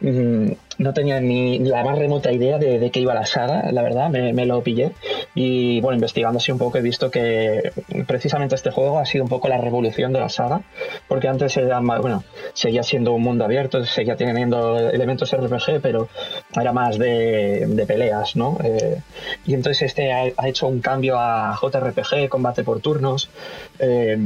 Speaker 2: mm, no tenía ni la más remota idea de, de qué iba la saga, la verdad, me, lo pillé. Y bueno, investigando así un poco he visto que precisamente este juego ha sido un poco la revolución de la saga, porque antes era más, bueno, seguía siendo un mundo abierto, seguía teniendo elementos RPG, pero era más de, de peleas, ¿no? Eh, y entonces este ha, ha hecho un cambio a JRPG, combate por turnos. eh,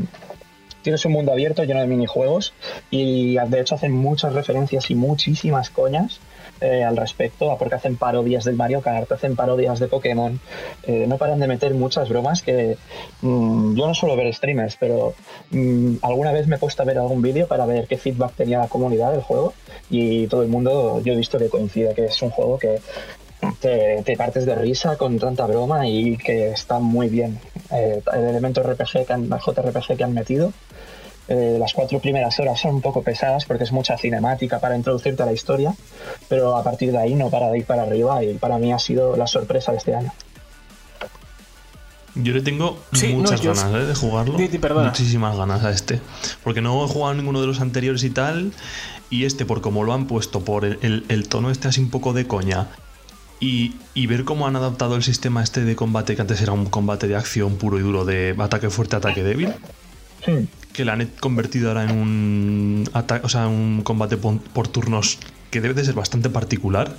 Speaker 2: tienes un mundo abierto lleno de minijuegos y de hecho hacen muchas referencias y muchísimas coñas eh, al respecto, porque hacen parodias del Mario Kart, hacen parodias de Pokémon, eh, no paran de meter muchas bromas que mm, yo no suelo ver streamers, pero mm, alguna vez me he puesto a ver algún vídeo para ver qué feedback tenía la comunidad del juego y todo el mundo yo he visto que coincide que es un juego que te, te partes de risa con tanta broma y que está muy bien. Eh, el elemento RPG que han, JRPG que han metido. Eh, las cuatro primeras horas son un poco pesadas porque es mucha cinemática para introducirte a la historia, pero a partir de ahí no para de ir para arriba y para mí ha sido la sorpresa de este año.
Speaker 3: Yo le tengo
Speaker 1: Sí, no,
Speaker 3: muchas
Speaker 1: yo-
Speaker 3: ganas ¿eh? de jugarlo. Muchísimas ganas a este. Porque no he jugado ninguno de los anteriores y tal. Y este, por como lo han puesto, por el, el- el tono este así un poco de coña. Y, y ver cómo han adaptado el sistema este de combate, que antes era un combate de acción puro y duro, de ataque fuerte, ataque débil.
Speaker 2: Hmm.
Speaker 3: Que la han convertido ahora en un, o sea, un combate por, por turnos que debe de ser bastante particular.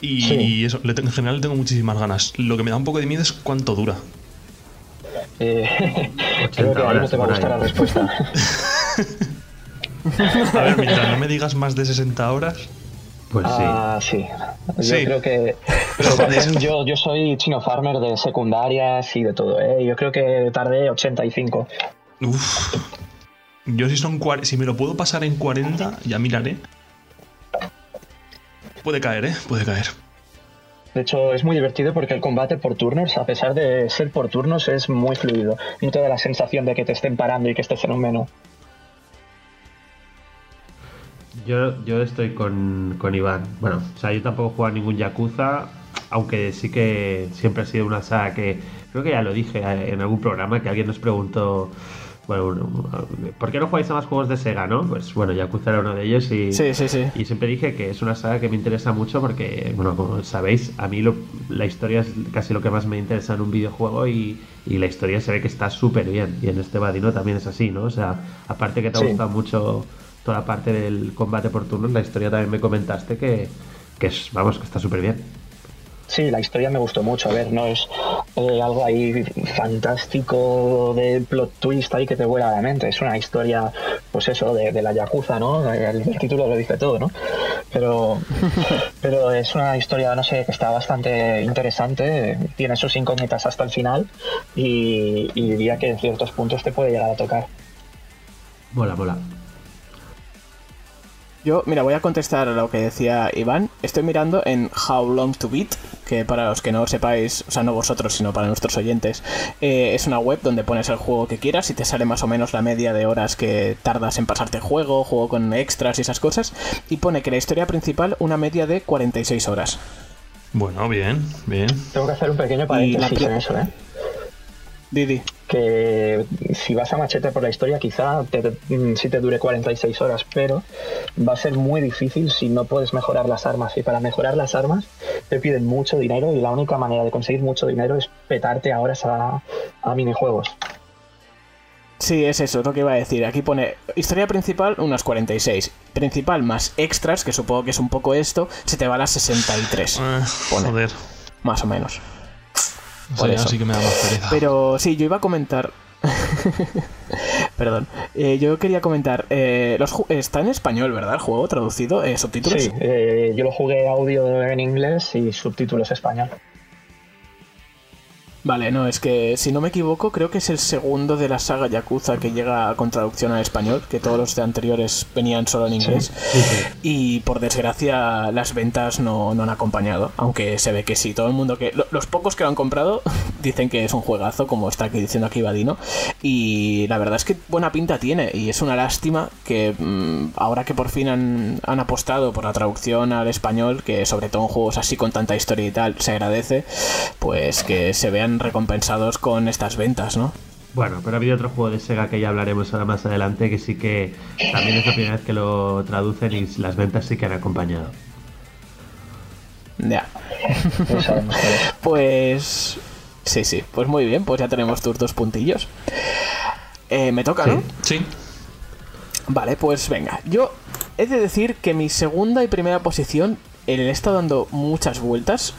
Speaker 3: Y,
Speaker 2: Sí.
Speaker 3: y eso, le en general le tengo muchísimas ganas. Lo que me da un poco de miedo es cuánto dura.
Speaker 2: Eh, creo que ahí no te va a gustar
Speaker 4: ahí.
Speaker 2: la respuesta.
Speaker 3: A ver, mientras no me digas más de 60 horas.
Speaker 4: Pues sí.
Speaker 2: Ah, sí. Yo
Speaker 3: Sí.
Speaker 2: creo que. pero yo, yo soy chino farmer de secundarias y de todo, ¿eh? Yo creo que tardé 85.
Speaker 3: Uf. Yo si son si me lo puedo pasar en 40, ya miraré. Puede caer, ¿eh? Puede caer.
Speaker 2: De hecho, es muy divertido porque el combate por turnos, a pesar de ser por turnos, es muy fluido. No te da la sensación de que te estén parando y que estés en un menú.
Speaker 4: Yo, yo estoy con, con Iván. Bueno, o sea, yo tampoco he jugado a ningún Yakuza, aunque sí que siempre ha sido una saga que creo que ya lo dije en algún programa que alguien nos preguntó, bueno, ¿por qué no jugáis a más juegos de Sega, no? Pues bueno, Yakuza era uno de ellos y,
Speaker 1: Sí, sí, sí.
Speaker 4: y siempre dije que es una saga que me interesa mucho porque, bueno, como sabéis, a mí lo- la historia es casi lo que más me interesa en un videojuego y, y la historia se ve que está súper bien. Y en este Vadino también es así, ¿no? O sea, aparte que te ha gustado mucho toda la parte del combate por turnos, la historia también me comentaste que, que es, vamos, que está súper bien.
Speaker 2: Sí, la historia me gustó mucho. A ver, no es eh, algo ahí fantástico de plot twist ahí que te vuela a la mente. Es una historia, pues eso, de, de la Yakuza, ¿no? El, el título lo dice todo, ¿no? Pero, pero es una historia, no sé, que está bastante interesante. Tiene sus incógnitas hasta el final y, y diría que en ciertos puntos te puede llegar a tocar.
Speaker 4: Mola, mola.
Speaker 1: Yo, mira, voy a contestar a lo que decía Iván. Estoy mirando en How Long to Beat, que para los que no sepáis, o sea, no vosotros, sino para nuestros oyentes, eh, es una web donde pones el juego que quieras y te sale más o menos la media de horas que tardas en pasarte el juego, juego con extras y esas cosas, y pone que la historia principal una media de 46 horas.
Speaker 3: Bueno, bien, bien.
Speaker 2: Tengo que hacer un pequeño paréntesis en eso, ¿eh?
Speaker 1: Didi.
Speaker 2: Que si vas a machete por la historia, quizá te, mm, sí te dure 46 horas, pero va a ser muy difícil si no puedes mejorar las armas. Y para mejorar las armas te piden mucho dinero y la única manera de conseguir mucho dinero es petarte a horas a, a minijuegos.
Speaker 1: Sí, es eso, es lo que iba a decir. Aquí pone historia principal unas 46. Principal más extras, que supongo que es un poco esto, se te va a las 63.
Speaker 3: Ah,
Speaker 1: Pone.
Speaker 3: joder.
Speaker 1: Más o menos. Por eso.
Speaker 3: sí que me da más pereza.
Speaker 1: Pero sí, yo iba a comentar. Perdón. Eh, yo quería comentar. eh, los ju- está en español, ¿verdad? El juego traducido, eh, subtítulos.
Speaker 2: Sí, eh, yo lo jugué audio en inglés y subtítulos español.
Speaker 1: Vale, no, es que si no me equivoco, creo que es el segundo de la saga Yakuza que llega con traducción al español, que todos los de anteriores venían solo en inglés. Y por desgracia, las ventas no, no han acompañado. Aunque se ve que sí, todo el mundo que. lo- Los pocos que lo han comprado dicen que es un juegazo, como está aquí diciendo aquí Vadino. Y la verdad es que buena pinta tiene. Y es una lástima que mm, ahora que por fin han, han apostado por la traducción al español, que sobre todo en juegos así con tanta historia y tal, se agradece, pues que se vean recompensados con estas ventas, ¿no?
Speaker 4: Bueno, pero ha habido otro juego de Sega que ya hablaremos ahora más adelante que sí que también es la primera vez que lo traducen y las ventas sí que han acompañado.
Speaker 1: Ya. Pues. Sí, sí, pues muy bien, pues ya tenemos tus dos puntillos. Eh, me toca,
Speaker 4: Sí.
Speaker 1: ¿no?
Speaker 3: Sí.
Speaker 1: Vale, pues venga. Yo he de decir que mi segunda y primera posición eh, le he estado dando muchas vueltas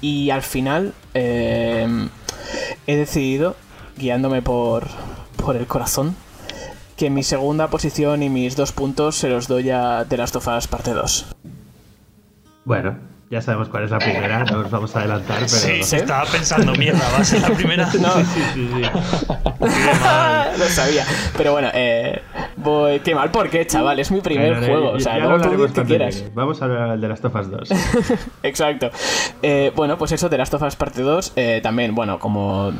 Speaker 1: y al final eh, he decidido, guiándome por, por el corazón, que mi segunda posición y mis dos puntos se los doy a The Last of Us parte 2.
Speaker 4: Bueno, ya sabemos cuál es la primera, no nos vamos a adelantar, pero...
Speaker 3: Sí, se estaba pensando, mierda, va a ser la primera.
Speaker 1: No,
Speaker 4: Sí, sí, sí.
Speaker 1: lo sabía. Pero bueno, eh, voy... Qué mal, ¿por qué, chaval? Es mi primer
Speaker 4: Bueno,
Speaker 1: juego.
Speaker 4: ya-
Speaker 1: O sea,
Speaker 4: ya
Speaker 1: luego
Speaker 4: lo
Speaker 1: tú que quieras.
Speaker 4: Vamos a hablar de las Tofas 2.
Speaker 1: Exacto. Eh, bueno, pues eso de Last of Us Parte 2, eh, también, bueno, como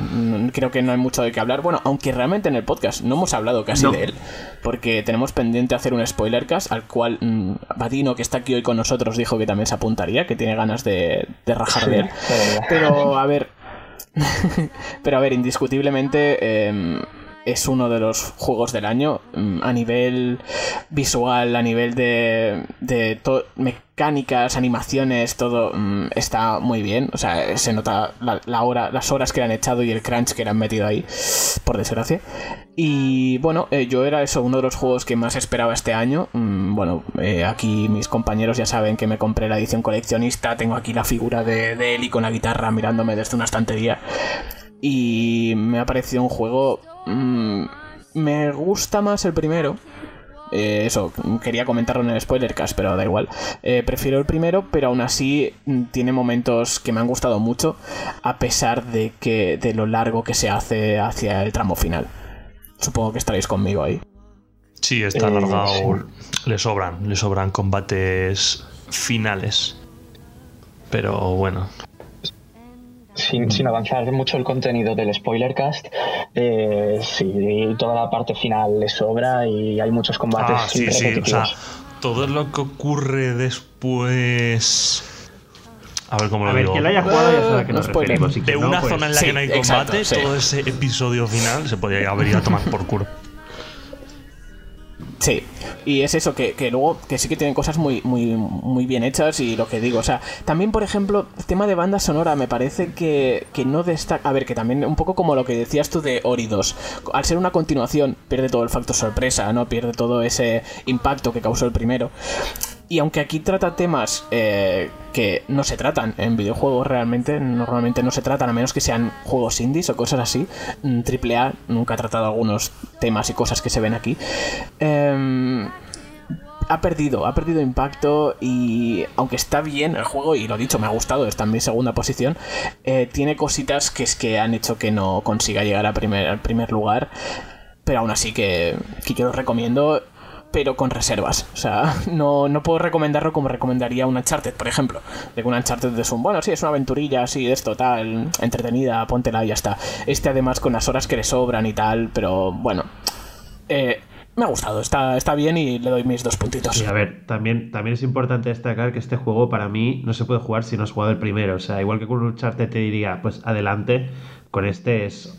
Speaker 1: creo que no hay mucho de qué hablar, bueno, aunque realmente en el podcast no hemos hablado casi
Speaker 4: No.
Speaker 1: de él, porque tenemos pendiente hacer un spoilercast al cual mm, Vadino, que está aquí hoy con nosotros, dijo que también se apuntaría, que tiene ganas de, de rajar de él. Pero, a ver. Pero, a ver, indiscutiblemente. eh, es uno de los juegos del año mm, a nivel visual, a nivel de, de to- mecánicas, animaciones, todo mm, está muy bien. O sea, se nota la, hora, las horas que le han echado y el crunch que le han metido ahí, por desgracia. Y bueno, eh, yo era eso, uno de los juegos que más esperaba este año. Mm, bueno, eh, aquí mis compañeros ya saben que me compré la edición coleccionista. Tengo aquí la figura de, de y con la guitarra mirándome desde una estantería. Y me ha parecido un juego. mm, me gusta más el primero. Eh, eso, quería comentarlo en el spoilercast, pero da igual. Eh, prefiero el primero, pero aún así mm, tiene momentos que me han gustado mucho, a pesar de que de lo largo que se hace hacia el tramo final. Supongo que estaréis conmigo ahí.
Speaker 3: Sí, está
Speaker 2: Eh,
Speaker 3: alargado. Le sobran, le sobran combates finales. Pero bueno.
Speaker 2: Sin, sin avanzar mucho el contenido del spoilercast, eh, sí, toda la parte final le sobra y hay muchos combates
Speaker 3: Ah, sí, sí. O sea, todo lo que ocurre después. A ver cómo lo
Speaker 4: A ver,
Speaker 3: digo.
Speaker 4: quien lo haya jugado ya sabe a qué
Speaker 1: No
Speaker 4: nos referimos.
Speaker 3: De
Speaker 4: quien no,
Speaker 3: una
Speaker 4: pues-
Speaker 3: zona en la
Speaker 1: sí,
Speaker 3: que no hay
Speaker 1: exacto,
Speaker 3: combate,
Speaker 1: sí.
Speaker 3: todo ese episodio final se podría haber ido a tomar por culo.
Speaker 1: Sí, y es eso, que, que luego que sí que tienen cosas muy, muy, muy bien hechas y lo que digo, o sea, también por ejemplo, tema de banda sonora me parece que, que no destaca, a ver, que también un poco como lo que decías tú de Ori 2, al ser una continuación pierde todo el factor sorpresa, ¿no? Pierde todo ese impacto que causó el primero. Y aunque aquí trata temas eh, que no se tratan en videojuegos realmente, normalmente no se tratan a menos que sean juegos indies o cosas así, mm, AAA nunca ha tratado algunos temas y cosas que se ven aquí. Em, ha perdido, ha perdido impacto y aunque está bien el juego, y lo dicho, me ha gustado, está en mi segunda posición, eh, tiene cositas que es que han hecho que no consiga llegar a primer, al primer lugar, pero aún así que, que yo lo recomiendo pero con reservas. O sea, no, no puedo recomendarlo como recomendaría un Uncharted, por ejemplo. De que un Uncharted es un, bueno, sí, es una aventurilla así, de esto, tal, entretenida, póntela y ya está. Este además con las horas que le sobran y tal, pero bueno. Eh, me ha gustado, está, está bien y le doy mis dos puntitos.
Speaker 4: Y a ver, también, también es importante destacar que este juego para mí no se puede jugar si no has jugado el primero. O sea, igual que con un Uncharted te diría, pues adelante, con este es.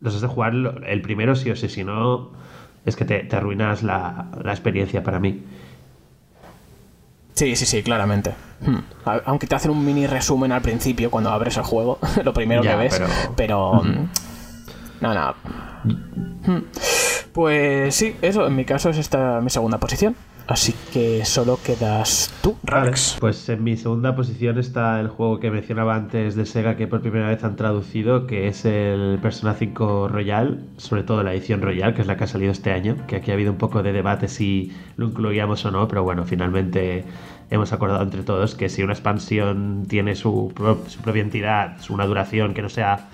Speaker 4: Los has de jugar el primero sí o sí, si no, es que te, arruinas la, experiencia para mí.
Speaker 1: Sí, sí, sí, claramente. Hmm. Aunque te hacen un mini resumen al principio cuando abres el juego, lo primero que ves, pero... Hmm, no, no. Hmm. Pues sí, eso, en mi caso es esta mi segunda posición. Así que solo quedas tú, Rex.
Speaker 4: pues en mi segunda posición está el juego que mencionaba antes de Sega que por primera vez han traducido, que es el Persona 5 Royal, sobre todo la edición Royal, que es la que ha salido este año, que aquí ha habido un poco de debate si lo incluíamos o no, pero bueno, finalmente hemos acordado entre todos que si una expansión tiene su, su propia entidad, una duración que no sea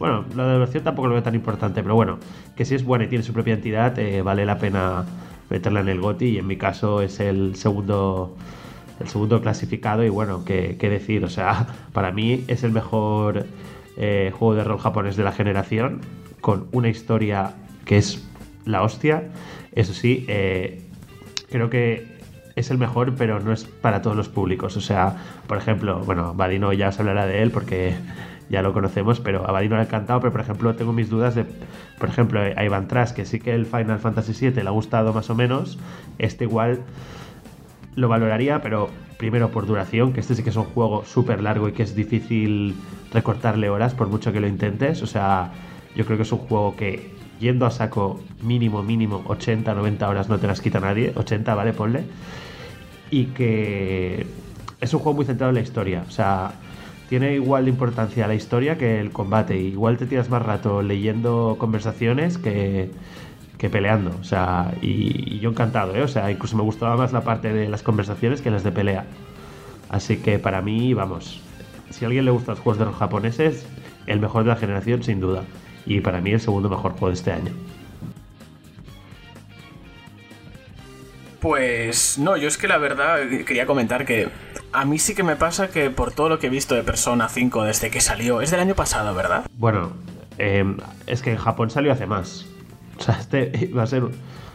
Speaker 4: bueno, la duración tampoco lo veo tan importante, pero bueno, que si es buena y tiene su propia entidad, eh, vale la pena meterla en el GOTI y en mi caso es el segundo el segundo clasificado y bueno, qué, decir, o sea, para mí es el mejor eh, juego de rol japonés de la generación con una historia que es la hostia, eso sí, eh, creo que es el mejor, pero no es para todos los públicos. O sea, por ejemplo, bueno, Vadino ya se hablará de él porque ya lo conocemos, pero a Vadino le ha encantado, pero por ejemplo tengo mis dudas de, por ejemplo, a Ivan Trash, que sí que el Final Fantasy VII le ha gustado más o menos, este igual lo valoraría, pero primero por duración, que este sí que es un juego súper largo y que es difícil recortarle horas por mucho que lo intentes, o sea, yo creo que es un juego que yendo a saco mínimo, mínimo 80, 90 horas no te las quita nadie, 80, vale, ponle, y que es un juego muy centrado en la historia, o sea, tiene igual importancia la historia que el combate. Igual te tiras más rato leyendo conversaciones que, que peleando. O sea, y, yo encantado, ¿eh? O sea, incluso me gustaba más la parte de las conversaciones que las de pelea. Así que para mí, vamos, si a alguien le gustan los juegos de los japoneses, el mejor de la generación sin duda. Y para mí el segundo mejor juego de este año.
Speaker 1: Pues no, yo es que la verdad quería comentar que a mí sí que me pasa que por todo lo que he visto de Persona 5 desde que salió, es del año pasado, ¿verdad?
Speaker 4: Bueno, em, es que en Japón salió hace más. O sea, este va a ser...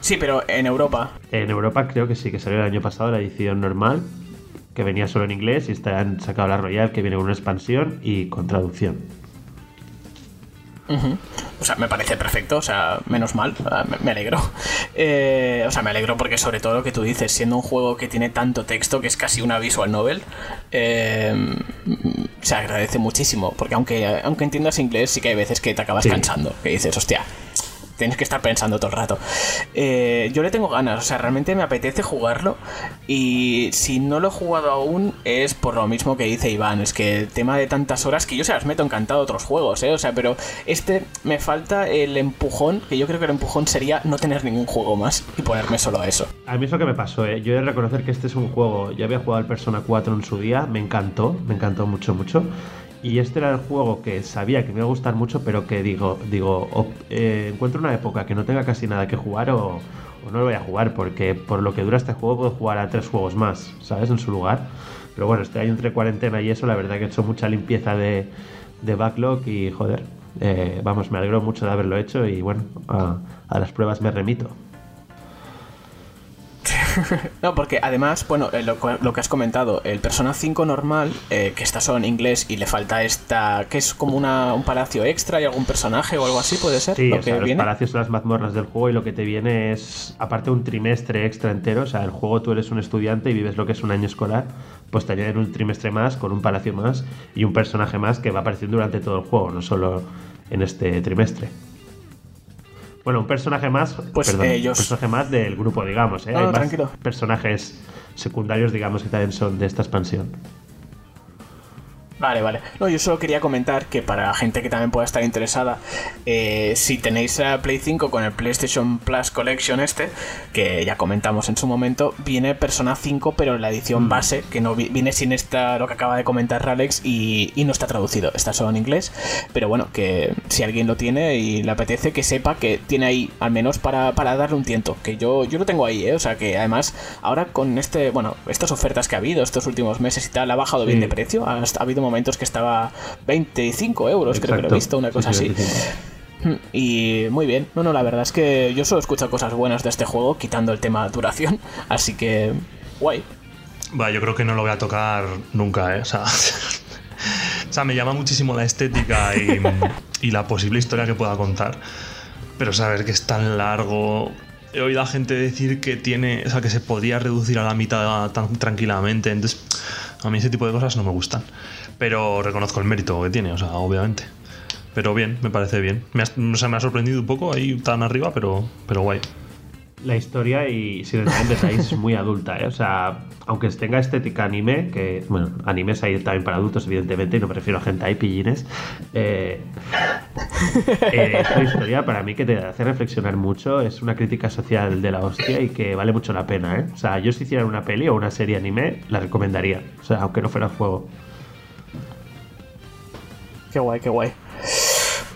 Speaker 1: Sí, pero en Europa.
Speaker 4: En Europa creo que sí, que salió el año pasado la edición normal, que venía solo en inglés, y está, han sacado la Royal, que viene con una expansión y con traducción.
Speaker 1: O sea, me parece perfecto, o sea, menos mal, me, alegro. Eh, o sea, me alegro porque sobre todo lo que tú dices, siendo un juego que tiene tanto texto, que es casi una visual novel, eh, se agradece muchísimo, porque aunque, aunque entiendas inglés, sí que hay veces que te acabas cansando, que dices, hostia, tienes que estar pensando todo el rato. Eh, yo le tengo ganas, o sea, realmente me apetece jugarlo. Y si no lo he jugado aún, es por lo mismo que dice Iván. Es que el tema de tantas horas que yo se las meto encantado a otros juegos, ¿eh? O sea, pero este me falta el empujón, que yo creo que el empujón sería no tener ningún juego más y ponerme solo a eso.
Speaker 4: A mí es lo que me pasó, ¿eh? Yo he de reconocer que este es un juego. Yo había jugado al Persona 4 en su día, me encantó, me encantó mucho, mucho. Y este era el juego que sabía que me iba a gustar mucho, pero que digo, digo, eh, encuentro una época que no tenga casi nada que jugar o, no lo voy a jugar, porque por lo que dura este juego puedo jugar a tres juegos más, ¿sabes? En su lugar. Pero bueno, este año entre cuarentena y eso, la verdad que he hecho mucha limpieza de, backlog y joder, eh, vamos, me alegro mucho de haberlo hecho y bueno, a las pruebas me remito.
Speaker 1: no, porque además, bueno, eh, lo, que has comentado, el Persona 5 normal, eh, que está solo en inglés y le falta esta, que es como una, un palacio extra y algún personaje o algo así, puede ser.
Speaker 4: Sí, los palacios son las mazmorras del juego y lo que te viene es, aparte un trimestre extra entero, o sea, el juego tú eres un estudiante y vives lo que es un año escolar, pues te añaden un trimestre más con un palacio más y un personaje más que va apareciendo durante todo el juego, no solo en este trimestre. Bueno, un personaje más. Pues perdón, Un personaje más del grupo, digamos. ¿eh? Hay más personajes secundarios, digamos, que también son de esta expansión.
Speaker 1: Vale, vale. No, yo solo quería comentar que para la gente que también pueda estar interesada, eh, si tenéis a Play 5 con el PlayStation Plus Collection este, que ya comentamos en su momento, viene Persona 5, pero en la edición base, que no vi- viene sin esta, lo que acaba de comentar Ralex, y, y no está traducido, está solo en inglés. Pero bueno, que si alguien lo tiene y le apetece, que sepa que tiene ahí, al menos para, para darle un tiento, que yo, yo lo tengo ahí, ¿eh? O sea que además, ahora con este, bueno, estas ofertas que ha habido estos últimos meses y tal, ha bajado bien de precio. Ha, ha habido momentos que estaba 25 euros, creo que lo he visto, una cosa
Speaker 4: sí,
Speaker 1: así.
Speaker 4: 25.
Speaker 1: Y muy bien. No, no, la verdad es que yo solo escucho cosas buenas de este juego, quitando el tema duración. Así que, guay.
Speaker 3: Va, yo creo que no lo voy a tocar nunca, ¿eh? O sea, o sea, me llama muchísimo la estética y, y la posible historia que pueda contar. Pero saber que es tan largo. He oído a gente decir que tiene. O sea, que se podría reducir a la mitad tan tranquilamente. Entonces, a mí ese tipo de cosas no me gustan. Pero reconozco el mérito que tiene, o sea, obviamente. Pero bien, me parece bien. Me ha, o sea, me ha sorprendido un poco ahí tan arriba, pero, pero guay.
Speaker 4: La historia y sin entrar en detalles es muy adulta, ¿eh? O sea, aunque tenga estética anime, que, bueno, animes hay también para adultos, evidentemente, y no me refiero a gente ahí pillines, eh, eh, historia para mí que te hace reflexionar mucho, es una crítica social de la hostia y que vale mucho la pena, ¿eh? O sea, yo si hiciera una peli o una serie anime, la recomendaría, o sea, aunque no fuera juego.
Speaker 1: Qué guay, qué guay.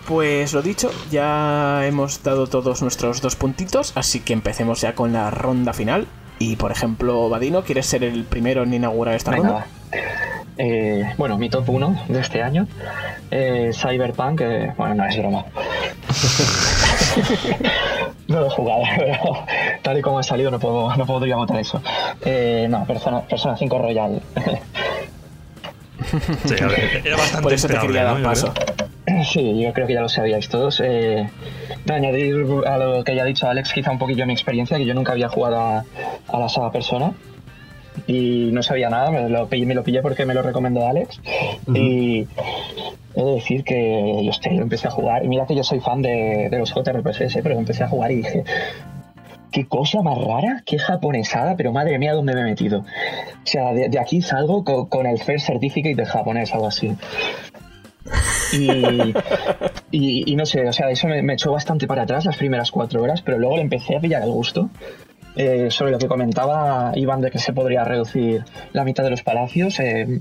Speaker 1: Pues lo dicho, ya hemos dado todos nuestros dos puntitos, así que empecemos ya con la ronda final. Y por ejemplo, Vadino, ¿quieres ser el primero en inaugurar esta
Speaker 2: Venga,
Speaker 1: ronda?
Speaker 2: Eh, bueno, mi top 1 de este año, eh, Cyberpunk, eh, bueno, no es broma. no lo he jugado, pero tal y como ha salido no, puedo, no podría votar eso. No, Persona, Persona 5 Royal.
Speaker 3: Sí, a ver, era bastante
Speaker 1: Por eso te quería dar paso.
Speaker 2: Sí, yo creo que ya lo sabíais todos. Eh, de añadir a lo que ya ha dicho Alex, quizá un poquillo mi experiencia, que yo nunca había jugado a, a la saga Persona y no sabía nada, me lo, pillé, me lo pillé porque me lo recomendó Alex. Y he de decir que yo estoy, empecé a jugar, y mira que yo soy fan de, de los JRPGs, pero empecé a jugar y dije, qué cosa más rara, qué japonesada, pero madre mía, ¿dónde me he metido? O sea, de, de aquí salgo con, con el First Certificate de japonés, algo así. Y, y, y no sé, o sea, eso me, me echó bastante para atrás las primeras cuatro horas, pero luego le empecé a pillar el gusto. Eh, sobre lo que comentaba Iván de que se podría reducir la mitad de los palacios, eh,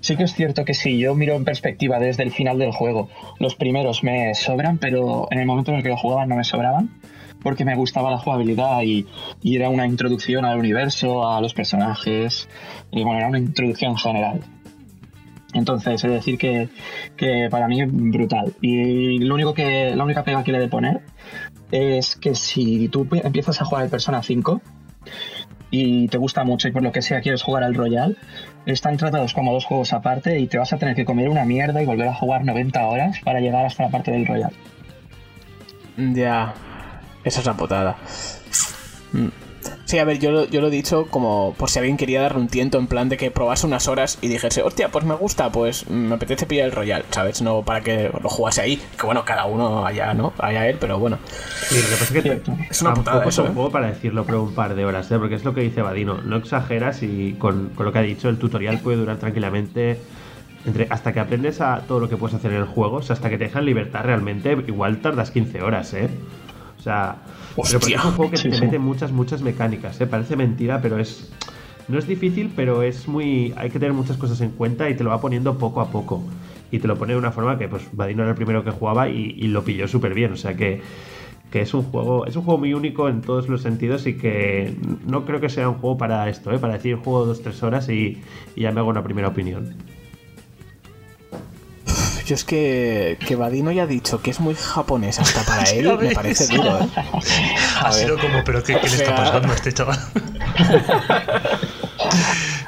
Speaker 2: sí que es cierto que sí, yo miro en perspectiva desde el final del juego. Los primeros me sobran, pero en el momento en el que lo jugaban no me sobraban, porque me gustaba la jugabilidad y, era una introducción al universo, a los personajes, y bueno, era una introducción general. Entonces, es decir que, que para mí es brutal. Y lo único que, la única pega que le he de poner es que si tú empiezas a jugar el Persona 5 y te gusta mucho y por lo que sea quieres jugar al Royal, están tratados como dos juegos aparte y te vas a tener que comer una mierda y volver a jugar 90 horas para llegar hasta la parte del Royal.
Speaker 1: Ya, esa es la putada. Mm. Sí, a ver, yo, lo- yo lo he dicho como por si alguien quería darle un tiento en plan de que probase unas horas y dijese, hostia, pues me gusta, pues me apetece pillar el Royal, ¿sabes? No para que lo jugase ahí, que bueno, cada uno allá, ¿no? Allá él, pero bueno.
Speaker 4: Sí, lo que pasa es que
Speaker 2: Cierto.
Speaker 1: Es una putada
Speaker 4: es
Speaker 1: eso,
Speaker 4: un
Speaker 1: ¿eh?
Speaker 4: juego para decirlo pero un par de horas, ¿eh? porque es lo que dice Vadino. No exageras y con, con lo que ha dicho, el tutorial puede durar tranquilamente entre, hasta que aprendes a todo lo que puedes hacer en el juego, o sea, hasta que te dejan libertad realmente, igual tardas 15 horas, ¿eh? O sea, pero es un juego que
Speaker 2: Sí,
Speaker 4: te
Speaker 2: sí.
Speaker 4: mete muchas, muchas mecánicas, ¿eh? Parece mentira, pero es... No es difícil, pero es muy... Hay que tener muchas cosas en cuenta y te lo va poniendo poco a poco. Y te lo pone de una forma que, pues, Vadino era el primero que jugaba y, y lo pilló súper bien. O sea que, que es un juego es un juego muy único en todos los sentidos y que no creo que sea un juego para esto, ¿eh? para decir juego dos tres horas y, y ya me hago una primera opinión.
Speaker 1: Yo es que, que Vadino ya ha dicho que es muy japonés hasta para
Speaker 3: Sí,
Speaker 1: él,
Speaker 3: a
Speaker 1: me parece
Speaker 3: sí.
Speaker 1: duro, ¿eh?
Speaker 3: Ha sido como, pero ¿qué, qué le está pasando a este chaval?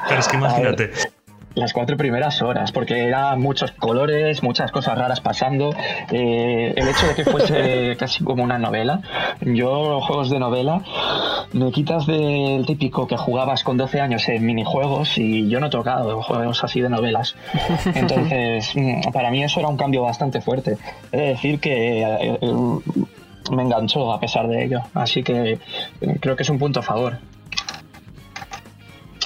Speaker 3: pero es que imagínate,
Speaker 2: Las cuatro primeras horas, porque eran muchos colores, muchas cosas raras pasando. Eh, el hecho de que fuese casi como una novela. Yo, juegos de novela, me quitas del típico que jugabas con 12 años en minijuegos y yo no he tocado juegos así de novelas. Entonces, mm, para mí eso era un cambio bastante fuerte. He de decir que eh, eh, me enganchó a pesar de ello. Así que creo que es un punto a favor.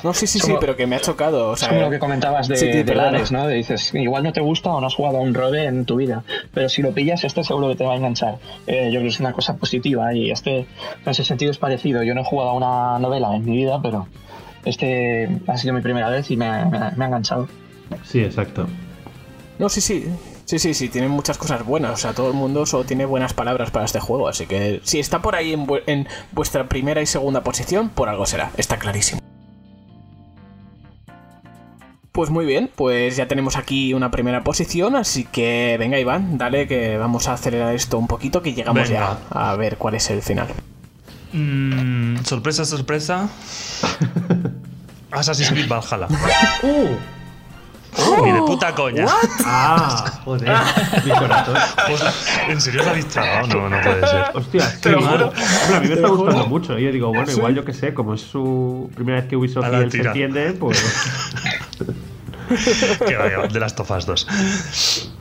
Speaker 1: No, sí, sí, sí, pero que me ha chocado. O
Speaker 2: Es como lo que comentabas de,
Speaker 1: sí,
Speaker 2: de ¿no? De dices, igual no te gusta o no has jugado a un rode en tu vida, pero si lo pillas, este seguro que te va a enganchar. Eh, yo creo que es una cosa positiva y este, en ese sentido, es parecido. Yo no he jugado a una novela en mi vida, pero este ha sido mi primera vez y me ha, me ha- me ha enganchado.
Speaker 4: Sí, exacto.
Speaker 1: No, sí, sí. Sí, sí, sí, tiene muchas cosas buenas. O sea, todo el mundo solo tiene buenas palabras para este juego. Así que si está por ahí en, vu- en vuestra primera y segunda posición, por algo será. Está clarísimo. Pues muy bien, pues ya tenemos aquí una primera posición, así que venga Iván, dale que vamos a acelerar esto un poquito, que llegamos
Speaker 3: Venga.
Speaker 1: ya a ver cuál es el final.
Speaker 3: Mm, sorpresa, sorpresa. Assassin's Creed Valhalla. Ni de puta coña.
Speaker 4: Ah, joder, mi corazón.
Speaker 3: Pues, ¿En serio os habéis tragado? No, no puede ser.
Speaker 4: Hostia,
Speaker 1: Te
Speaker 4: qué
Speaker 1: lo
Speaker 4: mal.
Speaker 1: juro.
Speaker 4: Hombre, a mí me está gustando
Speaker 1: juro.
Speaker 4: mucho. Yo digo, bueno,
Speaker 1: ¿Sí?
Speaker 4: igual yo que sé, como es su primera vez que Ubisoft y
Speaker 3: la
Speaker 4: él se entiende, pues.
Speaker 3: que vaya, de las tofas 2.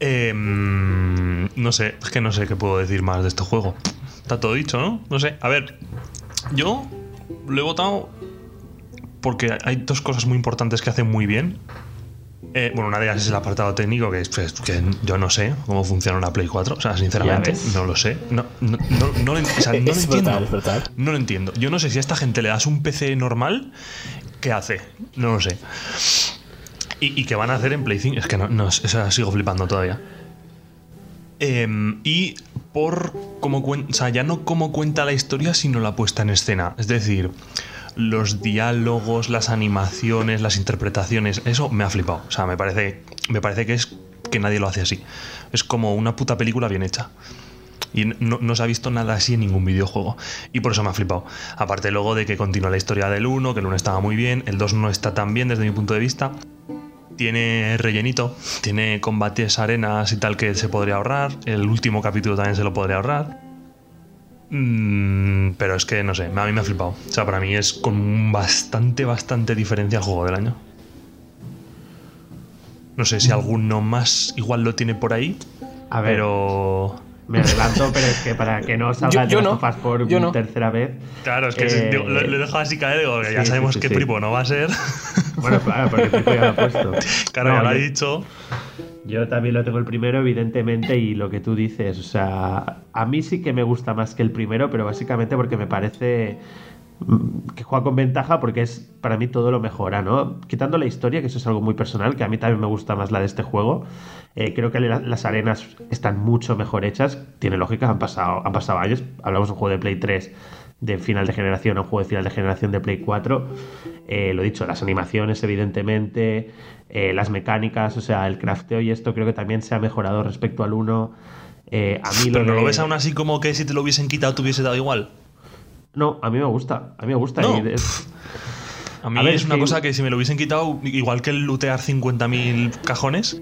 Speaker 3: Em, no sé, es que no sé qué puedo decir más de este juego. Está todo dicho, ¿no? No sé. A ver, yo lo he votado porque hay dos cosas muy importantes que hacen muy bien. Eh, bueno, una de ellas es el apartado técnico, que, es- pues, que yo no sé cómo funciona una Play 4. O sea, sinceramente, no lo sé. No, no, no, no lo, o sea, no lo
Speaker 1: Es
Speaker 3: entiendo.
Speaker 1: brutal, es brutal.
Speaker 3: No lo entiendo. Yo no sé si a esta gente le das un PC normal, ¿qué hace? No lo sé. ¿Y, y qué van a hacer en Play 5? Es que no, no sigo flipando todavía. Em, y por cómo cuenta, o sea, ya no cómo cuenta la historia, sino la puesta en escena. Es decir, los diálogos, las animaciones, las interpretaciones, eso me ha flipado. O sea, me parece, me parece que es que nadie lo hace así. Es como una puta película bien hecha. Y no, no se ha visto nada así en ningún videojuego. Y por eso me ha flipado. Aparte luego de que continúa la historia del 1, que el 1 estaba muy bien, el 2 no está tan bien desde mi punto de vista. Tiene rellenito, tiene combates, arenas y tal que se podría ahorrar. El último capítulo también se lo podría ahorrar. Mm, pero es que no sé, a mí me ha flipado. O sea, para mí es con bastante, bastante diferencia el juego del año. No sé si alguno más igual lo tiene por ahí,
Speaker 4: A ver,
Speaker 3: pero.
Speaker 4: Me adelanto, pero es que para que no salga
Speaker 1: Yo- yo
Speaker 4: de
Speaker 1: no,
Speaker 4: por
Speaker 1: yo no.
Speaker 4: tercera vez.
Speaker 3: Claro, es que
Speaker 4: Eh,
Speaker 3: digo, lo, lo he dejado así caer, digo, que ya sabemos
Speaker 4: sí, sí,
Speaker 3: que
Speaker 4: sí.
Speaker 3: Pripo no va a ser.
Speaker 4: Bueno, claro, porque Pipo ya lo ha puesto.
Speaker 3: Claro,
Speaker 4: No,
Speaker 3: ya lo ha dicho.
Speaker 4: Yo también lo tengo el primero, evidentemente, y lo que tú dices, o sea, a mí sí que me gusta más que el primero, pero básicamente porque me parece que juega con ventaja porque es para mí todo lo mejora, ¿no? Quitando la historia, que eso es algo muy personal, que a mí también me gusta más la de este juego, eh, creo que la- las arenas están mucho mejor hechas, tiene lógica, han pasado, han pasado años, hablamos de un juego de Play 3 de final de generación a un juego de final de generación de Play 4. Eh, lo dicho, las animaciones, evidentemente, eh, las mecánicas, o sea, el crafteo y esto creo que también se ha mejorado respecto al 1. Eh, a mí
Speaker 3: Pero no lo ves aún así como que si te lo hubiesen quitado te hubiese dado igual.
Speaker 4: No, a mí me gusta, a mí me gusta.
Speaker 3: No.
Speaker 4: es-
Speaker 3: A mí
Speaker 4: A ver,
Speaker 3: es
Speaker 4: es
Speaker 3: una cosa que si me lo hubiesen quitado, igual que el lootear 50.000 cajones,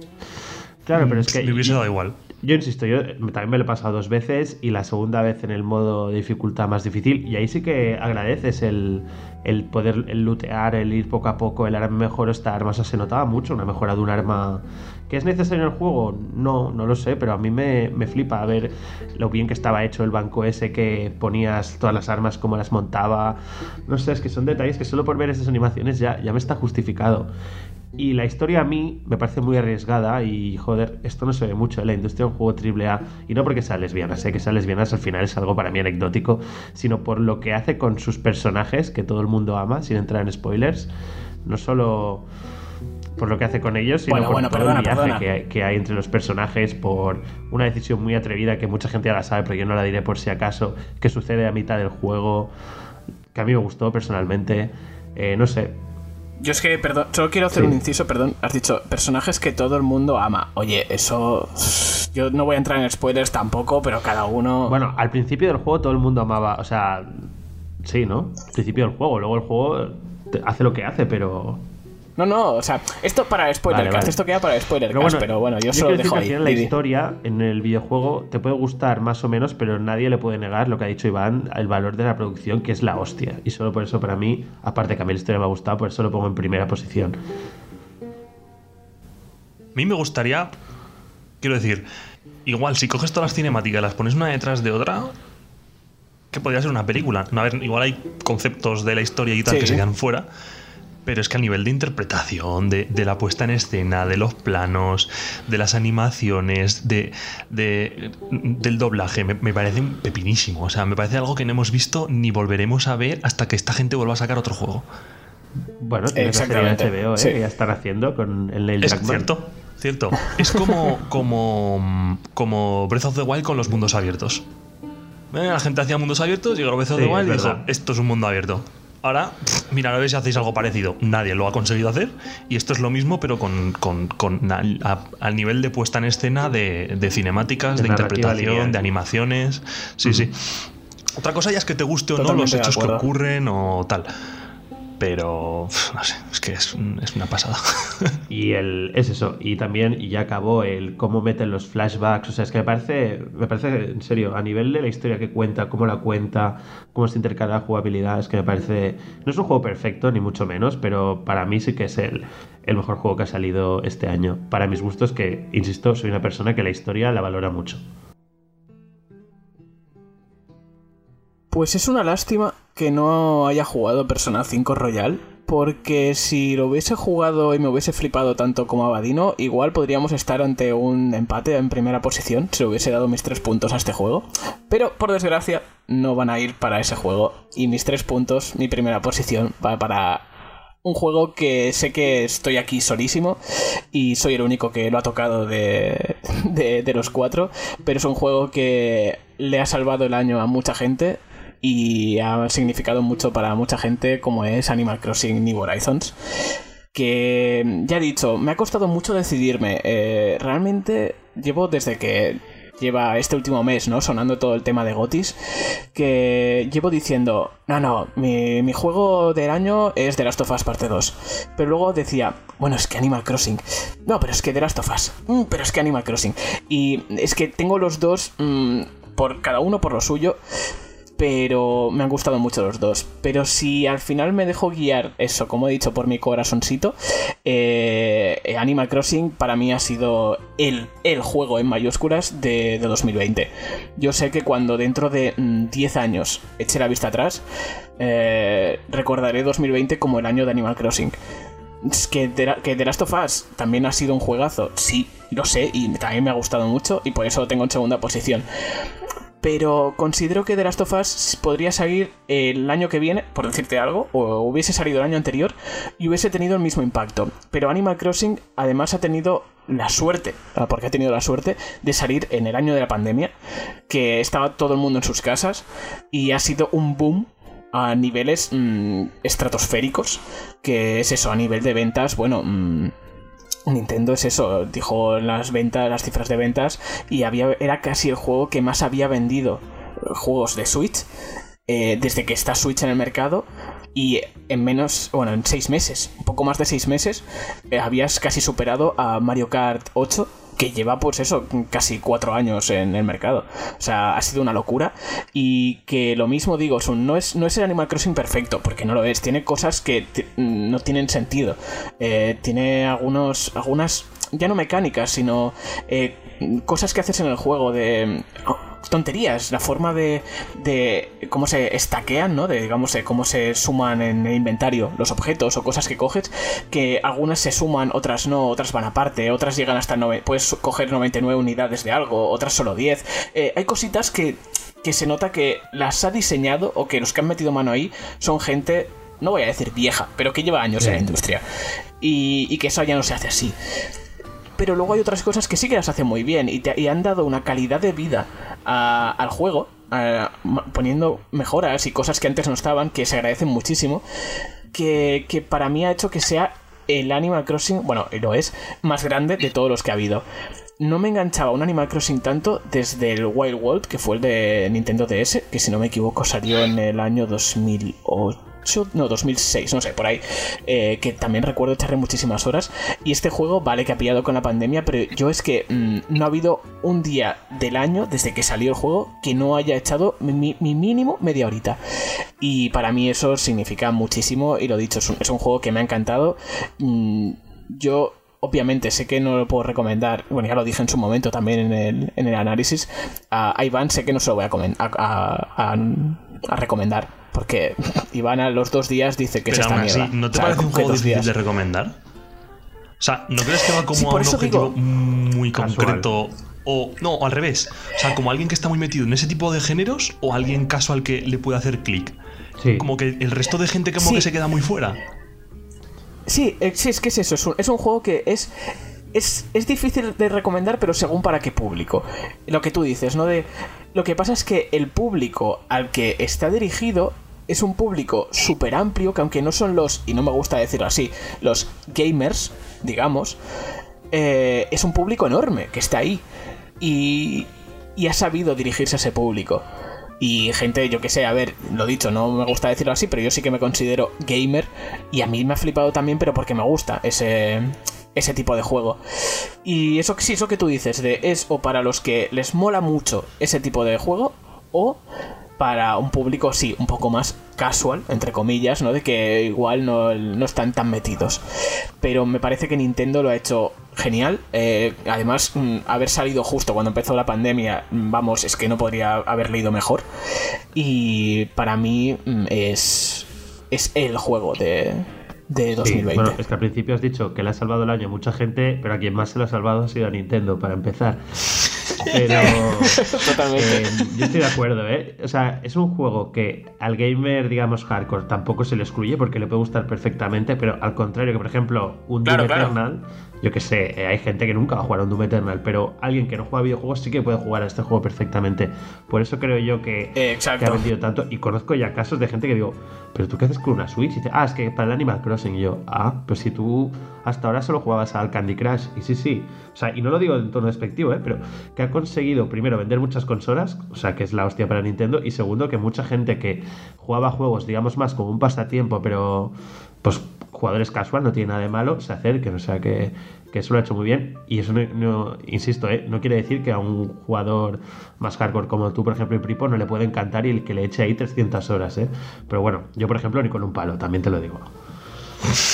Speaker 4: Claro, pero es que
Speaker 3: me hubiese dado igual.
Speaker 4: Yo insisto, yo también me lo he pasado dos veces y la segunda vez en el modo de dificultad más difícil. Y ahí sí que agradeces el, el poder el lootear, el ir poco a poco, el arma mejor. Esta arma o sea, se notaba mucho, una mejora de un arma. ¿Que es necesario el juego? No, no lo sé, pero a mí me, me flipa a ver lo bien que estaba hecho el banco ese que ponías todas las armas, cómo las montaba. No sé, es que son detalles que solo por ver esas animaciones ya, ya me está justificado. Y la historia a mí me parece muy arriesgada y joder, esto no se ve mucho en la industria de un juego AAA. Y no porque sea lesbiana, sé que sea lesbianas al final es algo para mí anecdótico, sino por lo que hace con sus personajes, que todo el mundo ama, sin entrar en spoilers. No solo por lo que hace con ellos, sino
Speaker 1: Bueno,
Speaker 4: por
Speaker 1: bueno,
Speaker 4: todo
Speaker 1: perdona,
Speaker 4: el viaje que, que hay entre los personajes, por una decisión muy atrevida que mucha gente ya la sabe, pero yo no la diré por si acaso, que sucede a mitad del juego, que a mí me gustó personalmente. Eh, no sé,
Speaker 1: Yo es que, perdón, solo quiero hacer
Speaker 4: Sí.
Speaker 1: un inciso, perdón. Has dicho personajes que todo el mundo ama. Oye, eso. Yo no voy a entrar en spoilers tampoco, pero cada uno.
Speaker 4: Bueno, al principio del juego todo el mundo amaba, o sea, sí, ¿no? Al principio del juego, luego el juego hace lo que hace, pero...
Speaker 1: No, no, o sea, esto para spoiler
Speaker 4: Vale,
Speaker 1: cast,
Speaker 4: vale.
Speaker 1: esto queda para spoiler
Speaker 4: Pero bueno,
Speaker 1: pero bueno, yo, solo
Speaker 4: decir
Speaker 1: dejo ahí.
Speaker 4: la historia en el videojuego te puede gustar más o menos, pero nadie le puede negar lo que ha dicho Iván, el valor de la producción, que es la hostia. Y solo por eso para mí, aparte que a mí la historia me ha gustado, por eso lo pongo en primera posición.
Speaker 3: A mí me gustaría, quiero decir, igual si coges todas las cinemáticas y las pones una detrás de otra, que podría ser una película. A ver, igual hay conceptos de la historia y tal
Speaker 1: Sí.
Speaker 3: que se quedan fuera. Pero es que a nivel de interpretación, de, de la puesta en escena, de los planos, de las animaciones, de, de- del doblaje, me, me parece un pepinísimo. O sea, me parece algo que no hemos visto ni volveremos a ver hasta que esta gente vuelva a sacar otro juego.
Speaker 4: Bueno, tiene que HBO, ¿eh?
Speaker 1: sí.
Speaker 4: que ya están haciendo con el Neil
Speaker 3: Es
Speaker 4: Druckmann.
Speaker 3: cierto, cierto. Es como, como, como Breath of the Wild con los mundos abiertos. Eh, La gente hacía mundos abiertos, llegó Breath of
Speaker 4: Sí,
Speaker 3: the Wild y dijo, esto es un mundo abierto. Ahora, pff, mira, a ver si hacéis algo parecido. Nadie lo ha conseguido hacer. Y esto es lo mismo, pero con, con- con al, a- al nivel de puesta en escena de, de cinemáticas,
Speaker 4: De
Speaker 3: interpretación,
Speaker 4: lineal.
Speaker 3: de animaciones. Sí, sí. Otra cosa ya es que te guste o no los hechos que ocurren o tal. Pero, no sé, es que es, un- es una pasada.
Speaker 4: Y el, es eso, y también y ya acabó el cómo meten los flashbacks, o sea, es que me parece, me parece, en serio, a nivel de la historia que cuenta, cómo la cuenta, cómo se intercala la jugabilidad, es que me parece, no es un juego perfecto, ni mucho menos, pero para mí sí que es el, el mejor juego que ha salido este año. Para mis gustos, que, insisto, soy una persona que la historia la valora mucho.
Speaker 1: Pues es una lástima que no haya jugado Persona 5 Royal, porque si lo hubiese jugado y me hubiese flipado tanto como Abadino, igual podríamos estar ante un empate en primera posición si hubiese dado mis tres puntos a este juego. Pero por desgracia no van a ir para ese juego y mis tres puntos, mi primera posición, va para un juego que sé que estoy aquí solísimo y soy el único que lo ha tocado de, de los cuatro, pero es un juego que le ha salvado el año a mucha gente y ha significado mucho para mucha gente como es Animal Crossing New Horizons que ya he dicho, me ha costado mucho decidirme. Eh, realmente llevo desde que lleva este último mes, ¿no? Sonando todo el tema de Gotis, que llevo diciendo, no, no, mi, mi juego del año es The Last of Us Parte 2. Pero luego decía, bueno, es que Animal Crossing. No, pero es que The Last of Us. Mm, pero es que Animal Crossing. Y es que tengo los dos, mm, por cada uno por lo suyo pero me han gustado mucho los dos. Pero si al final me dejo guiar, eso, como he dicho, por mi corazoncito, eh, Animal Crossing para mí ha sido el, el juego en mayúsculas de, de 2020. Yo sé que cuando dentro de mm, 10 años eche la vista atrás, eh, recordaré 2020 como el año de Animal Crossing. Que The Last of Us también ha sido un juegazo, sí, lo sé, y también me ha gustado mucho, y por eso lo tengo en segunda posición pero considero que The Last of Us podría salir el año que viene, por decirte algo, o hubiese salido el año anterior y hubiese tenido el mismo impacto. Pero Animal Crossing además ha tenido la suerte, ah, porque ha tenido la suerte de salir en el año de la pandemia, que estaba todo el mundo en sus casas y ha sido un boom a niveles mm, estratosféricos, que es eso, a nivel de ventas, bueno... mm, Nintendo es eso, dijo las ventas, las cifras de ventas, y había, era casi el juego que más había vendido eh, juegos de Switch eh, desde que está Switch en el mercado. Y en menos, bueno, en seis meses, un poco más de seis meses, eh, habías casi superado a Mario Kart 8, que lleva, pues eso, casi cuatro años en el mercado. O sea, ha sido una locura. Y que lo mismo digo, Sun, no es, no es el Animal Crossing perfecto, porque no lo es. Tiene cosas que no tienen sentido. Eh, tiene algunos, algunas, ya no mecánicas, sino eh, cosas que haces en el juego de... tonterías, la forma de, de cómo se estaquean, ¿no? De, digamos, de cómo se suman en el inventario los objetos o cosas que coges, que algunas se suman, otras no, otras van aparte, otras llegan hasta... nove- puedes coger 99 unidades de algo, otras solo 10. Eh, hay cositas que, que se nota que las ha diseñado o que los que han metido mano ahí son gente, no voy a decir vieja, pero que lleva años en la industria. Y, y que eso ya no se hace así pero luego hay otras cosas que sí que las hacen muy bien y, te- y han dado una calidad de vida al juego, poniendo mejoras y cosas que antes no estaban, que se agradecen muchísimo, que, que para mí ha hecho que sea el Animal Crossing, bueno, lo es, más grande de todos los que ha habido. No me enganchaba un Animal Crossing tanto desde el Wild World, que fue el de Nintendo DS, que si no me equivoco salió en el año 2008 no, 2006, no sé, por ahí, eh, que también recuerdo echarle muchísimas horas. Y este juego, vale que ha pillado con la pandemia, pero yo es que mm, no ha habido un día del año, desde que salió el juego, que no haya echado mi, mínimo media horita. Y para mí eso significa muchísimo, y lo dicho, es un, es un juego que me ha encantado. Mm, yo obviamente sé que no lo puedo recomendar, bueno, ya lo dije en su momento también en el, en el análisis, a, Iván sé que no se lo voy a, a, a, recomendar, porque Iván a los dos días dice que
Speaker 3: Pero
Speaker 1: se está mierda.
Speaker 3: ¿No te parece un juego difícil de recomendar? O sea, ¿no crees que va como a un objetivo muy concreto? O no, al revés. O sea, como alguien que está muy metido en ese tipo de géneros o alguien casual que le puede hacer clic. Como que el resto de gente como que se queda muy fuera.
Speaker 1: Sí, eh, sí, es que es eso. Es un, juego que es, es, es, difícil de recomendar, pero según para qué público. Lo que tú dices, ¿no? De, lo que pasa es que el público al que está dirigido es un público súper amplio, que aunque no son los, y no me gusta decirlo así, los gamers, digamos, eh, es un público enorme que está ahí. Y, y ha sabido dirigirse a ese público. Y gente, yo que sé, a ver, lo dicho, no me gusta decirlo así, pero yo sí que me considero gamer. Y a mí me ha flipado también, pero porque me gusta ese, ese tipo de juego. Y eso sí, eso que tú dices, de es o para los que les mola mucho ese tipo de juego, o para un público, sí, un poco más casual, entre comillas, ¿no? De que igual no, están tan metidos. Pero me parece que Nintendo lo ha hecho genial. Eh, además, mm, haber salido justo cuando empezó la pandemia, mm, vamos, es que no podría haber leído mejor. Y para mí mm, es, es el juego de, de 2020. bueno,
Speaker 4: es que al principio has dicho que le ha salvado el año mucha gente, pero a quien más se lo ha salvado ha sido a Nintendo, para empezar. Pero Totalmente. Eh, yo estoy de acuerdo, ¿eh? O sea, es un juego que al gamer, digamos, hardcore tampoco se le excluye porque le puede gustar perfectamente, pero al contrario que, por ejemplo, un Doom Eternal, yo que sé, eh, hay gente que nunca va a jugar a un Doom Eternal, pero alguien que no juega videojuegos sí que puede jugar a este juego perfectamente. Por eso creo yo que, que ha vendido tanto. Y conozco ya casos de gente que digo, ¿pero tú qué haces con una Switch? Y dice, ah, es que para el Animal Crossing. Y yo, ah, pues si tú hasta ahora solo jugabas al Candy Crush. Y sí, sí. O sea, y no lo digo en tono despectivo, ¿eh? Pero que ha conseguido, primero, vender muchas consolas, o sea, que es la hostia para Nintendo. Y segundo, que mucha gente que jugaba juegos, digamos, más como un pasatiempo, pero pues jugadores casual, no tiene nada de malo, se acerquen. O sea, que, que eso lo ha hecho muy bien. Y eso no, insisto, ¿eh? no quiere decir que a un jugador más hardcore como tú, por ejemplo, en Pripo, no le puede encantar y el que le eche ahí 300 horas. ¿eh? Pero bueno, yo, por ejemplo, ni con un palo, también te lo digo.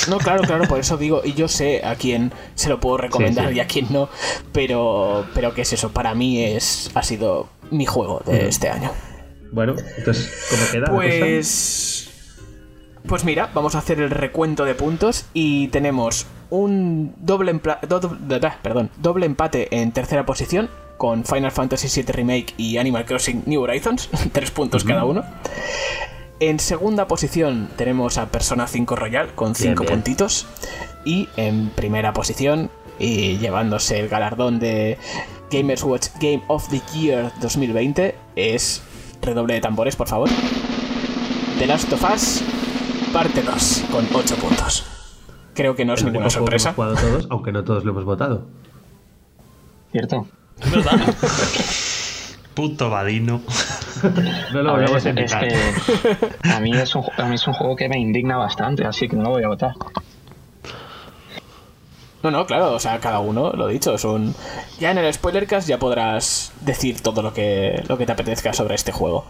Speaker 1: No, claro, claro, por eso digo, y yo sé a quién se lo puedo recomendar y a quién no, pero, pero ¿qué es eso? Para mí es, ha sido mi juego de este año.
Speaker 4: Bueno, entonces, ¿cómo queda?
Speaker 1: Pues. Pues mira, vamos a hacer el recuento de puntos y tenemos un doble, perdón, doble empate en tercera posición con Final Fantasy VII Remake y Animal Crossing New Horizons, tres puntos cada uno. En segunda posición tenemos a Persona 5 Royal con 5 puntitos. Y en primera posición, y llevándose el galardón de Gamers Watch Game of the Year 2020, es redoble de tambores, por favor. The Last of Us, parte 2, con 8 puntos. Creo que no es ninguna sorpresa.
Speaker 4: Hemos jugado todos, aunque no todos lo hemos votado.
Speaker 2: Cierto.
Speaker 3: Es verdad. Puto vadino.
Speaker 4: no lo voy a,
Speaker 2: a, mí es un, a mí es un juego que me indigna bastante, así que no lo voy a votar.
Speaker 1: No, no, claro, o sea, cada uno, lo dicho, es un... Ya en el spoilercast ya podrás decir todo lo que, lo que te apetezca sobre este juego.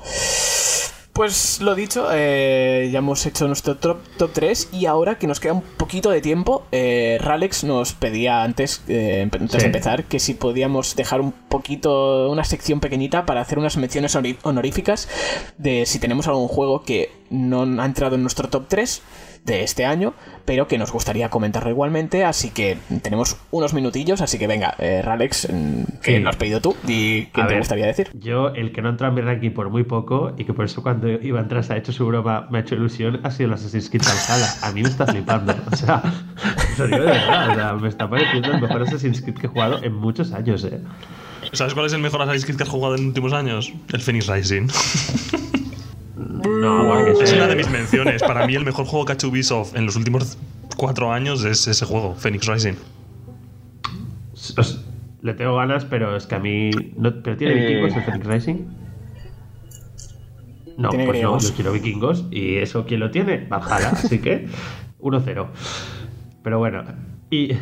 Speaker 1: Pues lo dicho, eh, ya hemos hecho nuestro top, top 3 y ahora que nos queda un poquito de tiempo, eh, Ralex nos pedía antes, eh, antes de empezar que si podíamos dejar un poquito, una sección pequeñita para hacer unas menciones honoríficas de si tenemos algún juego que no ha entrado en nuestro top 3 de este año, pero que nos gustaría comentarlo igualmente, así que tenemos unos minutillos, así que venga, eh, Ralex, mm, que lo has pedido tú, y qué te gustaría decir.
Speaker 4: Yo, el que no entra en mi ranking por muy poco, y que por eso cuando iba a entrar se ha hecho su broma, me ha hecho ilusión, ha sido el Assassin's Creed Valhalla. A mí me está flipando, o sea, lo digo de verdad, o sea, me está pareciendo el mejor Assassin's Creed que he jugado en muchos años, eh.
Speaker 3: ¿Sabes cuál es el mejor Assassin's Creed que has jugado en los últimos años? El Phoenix Rising.
Speaker 4: No,
Speaker 3: es una de mis menciones. Para mí, el mejor juego que ha hecho Ubisoft en los últimos cuatro años es ese juego, Phoenix Rising.
Speaker 4: le tengo ganas, pero es que a mí. ¿Pero tiene eh. vikingos el Phoenix Rising? No, pues no, yo quiero vikingos. ¿Y eso quién lo tiene? Valhalla, así que 1-0. Pero bueno, y.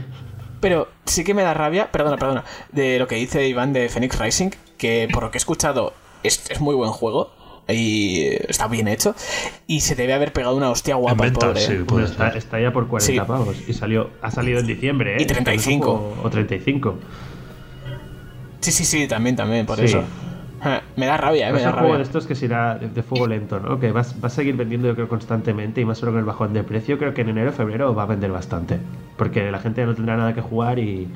Speaker 1: Pero sí que me da rabia, perdona, perdona, de lo que dice Iván de Phoenix Rising, que por lo que he escuchado es, es muy buen juego, y está bien hecho. Y se debe haber pegado una hostia guapa, el
Speaker 3: venta,
Speaker 1: pobre.
Speaker 3: sí,
Speaker 1: ¿eh?
Speaker 3: puede
Speaker 4: está,
Speaker 3: ser.
Speaker 4: está ya por 40
Speaker 1: Sí.
Speaker 4: pavos. Y salió, ha salido en diciembre, ¿eh?
Speaker 1: Y 35.
Speaker 4: O, o 35.
Speaker 1: Sí, sí, sí, también, también, por
Speaker 4: Sí.
Speaker 1: eso. Me da rabia, eh,
Speaker 4: Va
Speaker 1: me da
Speaker 4: juego
Speaker 1: rabia.
Speaker 4: de estos que será de, fuego lento, ¿no? Que vas- va a seguir vendiendo, yo creo, constantemente y más solo con el bajón de precio. Creo que en enero o febrero va a vender bastante. Porque la gente no tendrá nada que jugar y.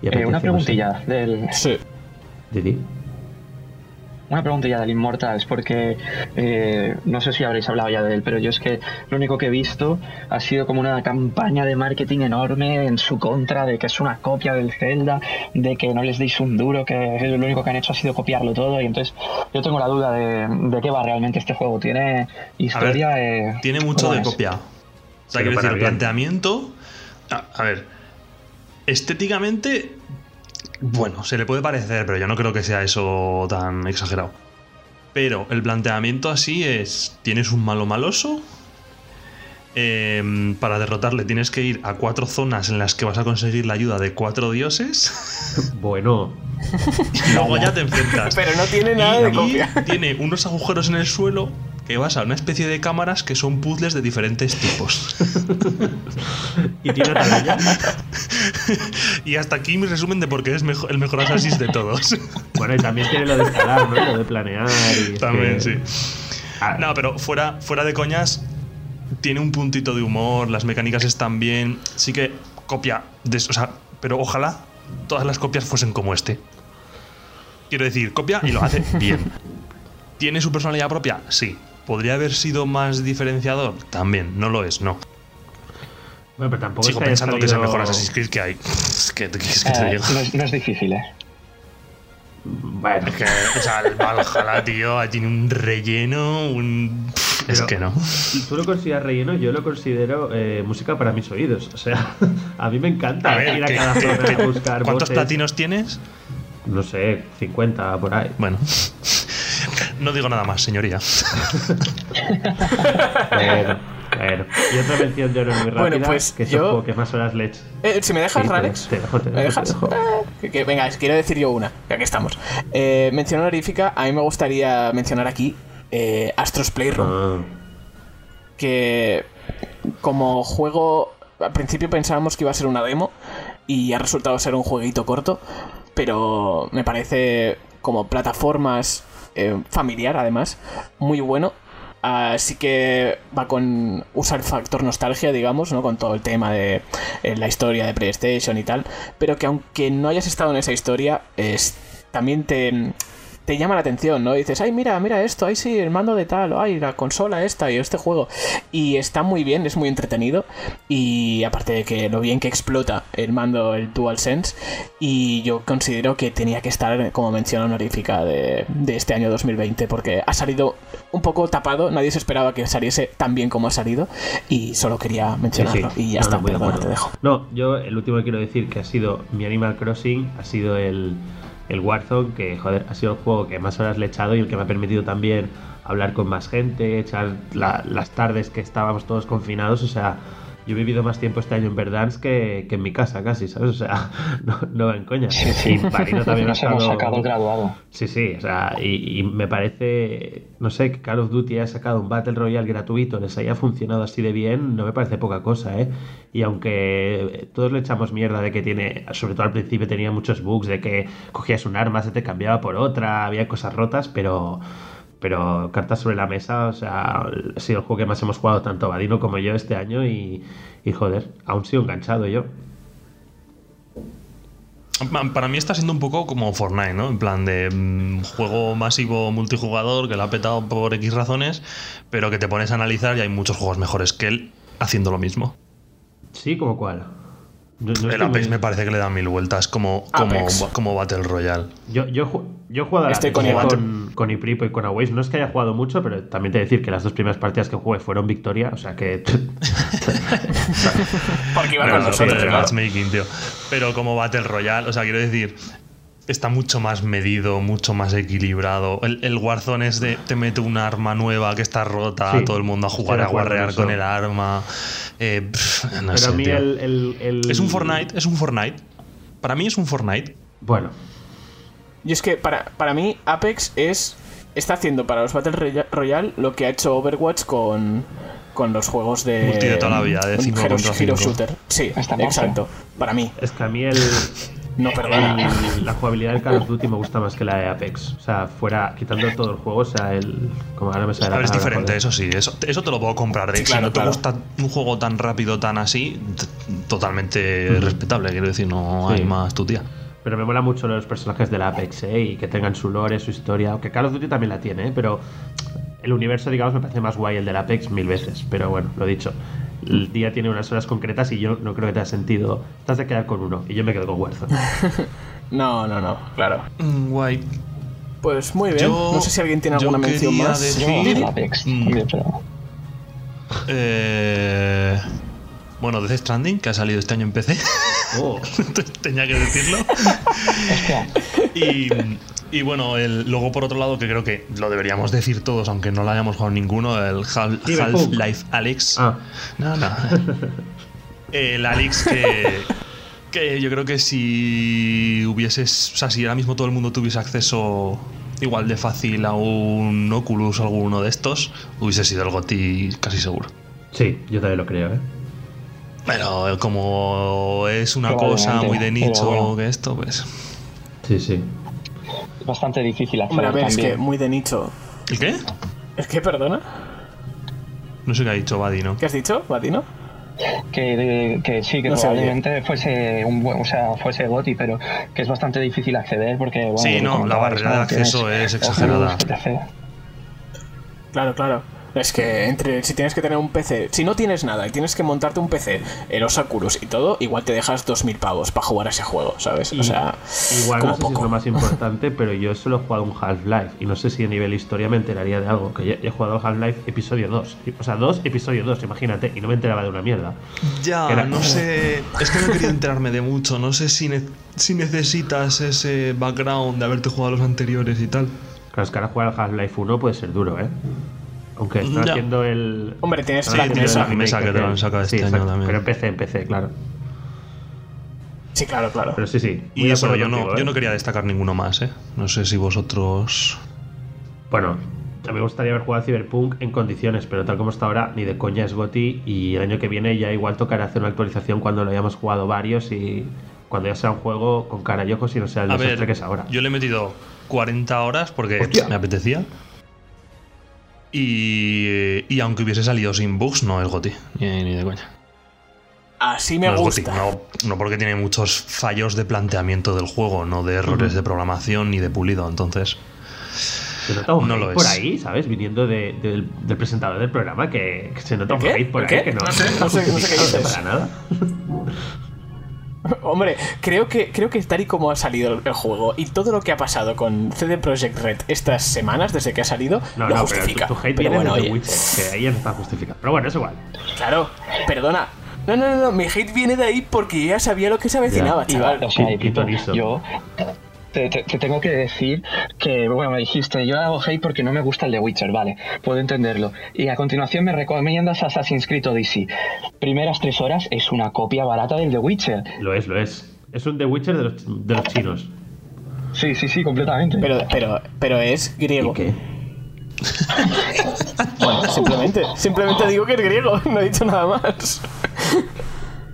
Speaker 4: y
Speaker 2: Eh, una
Speaker 4: no sé.
Speaker 2: preguntilla del,
Speaker 1: Sí.
Speaker 4: Didi.
Speaker 2: Una preguntilla del Immortals, porque eh, no sé si habréis hablado ya de él, pero yo es que lo único que he visto ha sido como una campaña de marketing enorme en su contra, de que es una copia del Zelda, de que no les deis un duro, que lo único que han hecho ha sido copiarlo todo, y entonces yo tengo la duda de, de qué va realmente este juego. ¿Tiene historia? Eh,
Speaker 3: Tiene mucho
Speaker 2: ¿cómo
Speaker 3: de
Speaker 2: es?
Speaker 3: copia. O sea, quiero
Speaker 4: para
Speaker 3: decir, el planteamiento. A, a ver. Estéticamente. Bueno, se le puede parecer, pero yo no creo que sea eso tan exagerado. Pero el planteamiento así es. Tienes un malo maloso. em, para derrotarle tienes que ir a cuatro zonas en las que vas a conseguir la ayuda de cuatro dioses.
Speaker 4: Bueno,
Speaker 3: Y luego ya te enfrentas.
Speaker 1: Pero no tiene nada
Speaker 3: Y-
Speaker 1: de
Speaker 3: y
Speaker 1: copia.
Speaker 3: Tiene unos agujeros en el suelo que vas a una especie de cámaras que son puzzles de diferentes tipos.
Speaker 4: y tiene atalaya.
Speaker 3: y hasta aquí mi resumen de por qué es el mejor Assassin's de todos.
Speaker 4: bueno, y también tiene lo de escalar, ¿no? Lo de planear. Y
Speaker 3: También,
Speaker 4: que-
Speaker 3: sí.
Speaker 4: Ah,
Speaker 3: No, pero fuera, fuera de coñas, tiene un puntito de humor, las mecánicas están bien. Sí que copia, de, o sea, pero ojalá todas las copias fuesen como este. Quiero decir, copia y lo hace bien. ¿Tiene su personalidad propia? Sí. ¿Podría haber sido más diferenciador? También, no lo es, no.
Speaker 4: Bueno, pero tampoco
Speaker 3: Sigo
Speaker 4: es que
Speaker 3: pensando que es el mejor Assassin's Creed que hay. Es que, es que te
Speaker 2: Eh,
Speaker 3: digo.
Speaker 2: no, es, no es difícil, ¿eh?
Speaker 4: Bueno,
Speaker 3: Es que, o sea, el Valhalla, tío, tiene un relleno, un... Es que no.
Speaker 4: tú lo consideras relleno, yo lo considero eh, música para mis oídos. O sea, a mí me encanta
Speaker 3: A ver,
Speaker 4: ir a
Speaker 3: ¿qué-
Speaker 4: cada zona a buscar
Speaker 3: ¿cuántos
Speaker 4: voces.
Speaker 3: platinos tienes?
Speaker 4: No sé, 50 por ahí.
Speaker 3: Bueno, no digo nada más, señoría.
Speaker 4: Bueno, bueno. Y otra mención de honor muy rápida,
Speaker 1: Bueno, pues
Speaker 4: que es
Speaker 1: yo-
Speaker 4: un juego que más horas le he hecho.
Speaker 1: Eh, si me dejas,
Speaker 4: Sí, te-
Speaker 1: Ralex.
Speaker 4: te dejo, te
Speaker 1: ¿Me
Speaker 4: te
Speaker 1: dejas?
Speaker 4: dejo.
Speaker 1: Eh, que- que- venga, quiero decir yo una, ya que estamos. Eh, mención honorífica, a mí me gustaría mencionar aquí eh, Astros Playroom.
Speaker 4: Ah,
Speaker 1: que como juego al principio pensábamos que iba a ser una demo y ha resultado ser un jueguito corto, pero me parece como plataformas eh, familiar además, muy bueno. Así que va con usa el factor nostalgia, digamos, ¿no? Con todo el tema de eh, la historia de PlayStation y tal. Pero que aunque no hayas estado en esa historia, es, también te, te llama la atención, ¿no? dices, ay, mira, mira esto, ay, sí, el mando de tal, o ay, la consola esta y este juego. Y está muy bien, es muy entretenido. Y aparte de que lo bien que explota el mando, el DualSense, y yo considero que tenía que estar como mención honorífica de, de este año 2020, porque ha salido un poco tapado, nadie se esperaba que saliese tan bien como ha salido, y solo quería mencionarlo.
Speaker 4: Sí, sí.
Speaker 1: Y ya
Speaker 4: No,
Speaker 1: está,
Speaker 4: no,
Speaker 1: perdona, te dejo.
Speaker 4: No, yo el último que quiero decir que ha sido mi Animal Crossing, ha sido el, el Warzone, que joder, ha sido el juego que más horas le he echado y el que me ha permitido también hablar con más gente, echar la- las tardes que estábamos todos confinados, o sea, yo he vivido más tiempo este año en Verdansk que, que en mi casa casi, ¿sabes? O sea, no, no va en coña.
Speaker 2: Sí, sí.
Speaker 4: También ha
Speaker 2: hemos sacado el graduado.
Speaker 4: Sí, sí, o sea, y, y me parece, no sé, que Call of Duty haya sacado un Battle Royale gratuito, les haya funcionado así de bien, no me parece poca cosa, ¿eh? Y aunque todos le echamos mierda de que tiene, sobre todo al principio tenía muchos bugs, de que cogías un arma, se te cambiaba por otra, había cosas rotas, pero... Pero cartas sobre la mesa, o sea, ha sido el juego que más hemos jugado tanto Vadino como yo este año y, y joder, aún sigo enganchado yo.
Speaker 3: Para mí está siendo un poco como Fortnite, ¿no? En plan de mm, juego masivo multijugador que lo ha petado por X razones, pero que te pones a analizar y hay muchos juegos mejores que él haciendo lo mismo.
Speaker 4: Sí, como cuál. No- no
Speaker 3: el Apex
Speaker 4: muy-
Speaker 3: me parece que le da mil vueltas como, como, como Battle Royale.
Speaker 4: Yo, yo, yo he jugado vez
Speaker 1: con
Speaker 4: con, con Ipripo y con Aways. No es que haya jugado mucho, pero también te decir que las dos primeras partidas que jugué fueron victoria. O sea que.
Speaker 1: Porque iba con
Speaker 3: no,
Speaker 1: nosotros, claro.
Speaker 3: Pero como Battle Royale, o sea, quiero decir, está mucho más medido, mucho más equilibrado. El, el Warzone es de te mete un arma nueva que está rota,
Speaker 4: Sí,
Speaker 3: todo el mundo a jugar a guarrear con el arma. Eh, pff, no
Speaker 4: pero
Speaker 3: sé,
Speaker 4: a mí el, el- el-
Speaker 3: Es un Fortnite, es un Fortnite. Para mí es un Fortnite.
Speaker 4: Bueno,
Speaker 1: Y es que para, para mí Apex es está haciendo para los Battle Roya- Royale lo que ha hecho Overwatch con, con los juegos de.
Speaker 3: Multi de toda la vida, de cinco
Speaker 1: Hero. Shooter. Sí, exacto. Para mí.
Speaker 4: Es que a mí el,
Speaker 1: No, perdona.
Speaker 4: el- la jugabilidad del Call of Duty me gusta más que la de Apex. O sea, fuera, quitando todo el juego, o sea, el. Como ahora me sale la
Speaker 3: A ver, es diferente,
Speaker 4: joder.
Speaker 3: eso sí, eso, eso te lo puedo comprar. De,
Speaker 1: Sí,
Speaker 3: si
Speaker 1: claro,
Speaker 3: no te gusta un juego tan rápido, tan así, totalmente respetable, quiero decir, no
Speaker 4: Sí.
Speaker 3: hay más tu tía.
Speaker 4: Pero me mola mucho los personajes del Apex, ¿eh? Y que tengan su lore, su historia. Aunque Call of Duty también la tiene, ¿eh? Pero el universo, digamos, me parece más guay el del Apex mil veces. Pero bueno, lo dicho. El día tiene unas horas concretas y yo no creo que tenga sentido. Estás de quedar con uno y yo me quedo con Warzone.
Speaker 1: No, no, no, claro.
Speaker 3: Mm, Guay.
Speaker 1: Pues muy bien.
Speaker 3: Yo-
Speaker 1: no sé si alguien tiene
Speaker 3: yo
Speaker 1: alguna mención más.
Speaker 3: decir-
Speaker 2: Yo Apex.
Speaker 3: Mm.
Speaker 2: también, pero-
Speaker 3: Eh, bueno, Death Stranding, que ha salido este año en PC.
Speaker 4: Oh,
Speaker 3: Tenía que decirlo. Y, y bueno, el, luego por otro lado, que creo que lo deberíamos decir todos, aunque no lo hayamos jugado ninguno, el Half-. Half-Life Alex.
Speaker 4: Ah,
Speaker 3: No, no. El Alex que, que yo creo que si hubieses, o sea, si ahora mismo todo el mundo tuviese acceso igual de fácil a un Oculus o alguno de estos, hubiese sido el GOTY casi seguro.
Speaker 4: sí, yo también lo creo, ¿eh?
Speaker 3: Pero como es una cosa muy de nicho
Speaker 2: bueno.
Speaker 3: que esto, pues...
Speaker 4: Sí, sí.
Speaker 2: es bastante difícil
Speaker 1: Hombre,
Speaker 2: acceder
Speaker 1: a ver, es que muy de nicho.
Speaker 3: ¿El qué?
Speaker 1: ¿Es que, perdona?
Speaker 3: No sé qué ha dicho Buddy, ¿no?
Speaker 1: ¿Qué has dicho, Batino?
Speaker 2: que, que sí, que
Speaker 1: No
Speaker 2: probablemente fuese un buen, o sea, fuese GOTY, pero que es bastante difícil acceder porque bueno,
Speaker 3: Sí, no, la barrera de acceso es exagerada.
Speaker 1: Claro, claro. Es que entre si tienes que tener un PC, si no tienes nada y tienes que montarte un PC, los Oculus y todo, igual te dejas 2.000 pavos para jugar a ese juego, ¿sabes? O sea,
Speaker 4: Igual
Speaker 1: como
Speaker 4: no sé si es lo más importante, pero yo solo he jugado un Half-Life y no sé si a nivel historia me enteraría de algo. Que yo he jugado al Half-Life episodio 2. O sea, 2, episodio 2, imagínate, y no me enteraba de una mierda.
Speaker 3: Ya,
Speaker 4: Era-
Speaker 3: no sé. Es que no he querido enterarme de mucho. No sé si, ne- si necesitas ese background de haberte jugado los anteriores y tal.
Speaker 4: Claro, es que ahora jugar al Half-Life 1 puede ser duro, ¿eh? Aunque están
Speaker 3: Ya.
Speaker 4: haciendo el.
Speaker 1: Hombre, tienes
Speaker 3: Sí,
Speaker 1: la mesa.
Speaker 3: la mesa que te lo han sacado este
Speaker 4: Sí,
Speaker 3: año también.
Speaker 4: Pero empecé, empecé, claro.
Speaker 1: Sí, claro, claro.
Speaker 4: Pero sí, sí. muy
Speaker 3: Y eso, yo no,
Speaker 4: ¿eh?
Speaker 3: yo no quería destacar ninguno más, ¿eh? No sé si vosotros.
Speaker 4: Bueno, a mí me gustaría haber jugado a Cyberpunk en condiciones, pero tal como está ahora, ni de coña es GOTY. Y el año que viene ya igual tocará hacer una actualización cuando lo hayamos jugado varios y cuando ya sea un juego con cara y ojos y no sea el
Speaker 3: A
Speaker 4: desastre
Speaker 3: ver,
Speaker 4: que es ahora.
Speaker 3: yo le he metido 40 horas porque
Speaker 4: Hostia.
Speaker 3: me apetecía. Y, y aunque hubiese salido sin bugs, no es GOTY, ni, ni de coña.
Speaker 1: Así me
Speaker 3: no
Speaker 1: gusta.
Speaker 3: no, no porque tiene muchos fallos de planteamiento del juego, no de errores de programación ni de pulido, entonces.
Speaker 4: Se nota un
Speaker 3: no
Speaker 4: por
Speaker 3: es.
Speaker 4: ahí, ¿sabes? Viniendo de- del, del presentador del programa, que, que se nota
Speaker 1: ¿El
Speaker 4: un hate por
Speaker 1: ¿El
Speaker 4: ahí
Speaker 1: qué?
Speaker 4: que no,
Speaker 1: No sé, no sé- no sé qué dices.
Speaker 4: para nada.
Speaker 1: Hombre, creo que, creo que tal y como ha salido el juego y todo lo que ha pasado con CD Projekt Red estas semanas desde que ha salido,
Speaker 4: No,
Speaker 1: lo
Speaker 4: no,
Speaker 1: justifica.
Speaker 4: pero tu, tu hate
Speaker 1: Pero
Speaker 4: viene
Speaker 1: bueno,
Speaker 4: desde
Speaker 1: oye,
Speaker 4: Witcher, que ahí está justificado. Pero bueno, es igual.
Speaker 1: claro, perdona. No, no, no, no, mi hate viene de ahí porque ya sabía lo que se avecinaba,
Speaker 4: Ya.
Speaker 1: chaval.
Speaker 2: O sea, yo te, te- te tengo que decir que, bueno, me dijiste, yo hago hate porque no me gusta el de Witcher, vale, puedo entenderlo. Y a continuación me recomiendas Assassin's Creed Odyssey. Primeras tres horas es una copia barata del de Witcher.
Speaker 4: Lo es, lo es. Es un The Witcher de los, de los chinos.
Speaker 2: Sí, sí, sí, completamente.
Speaker 1: Pero, pero, pero es griego.
Speaker 4: ¿Y qué?
Speaker 1: Bueno, simplemente, simplemente digo que es griego, no he dicho nada más.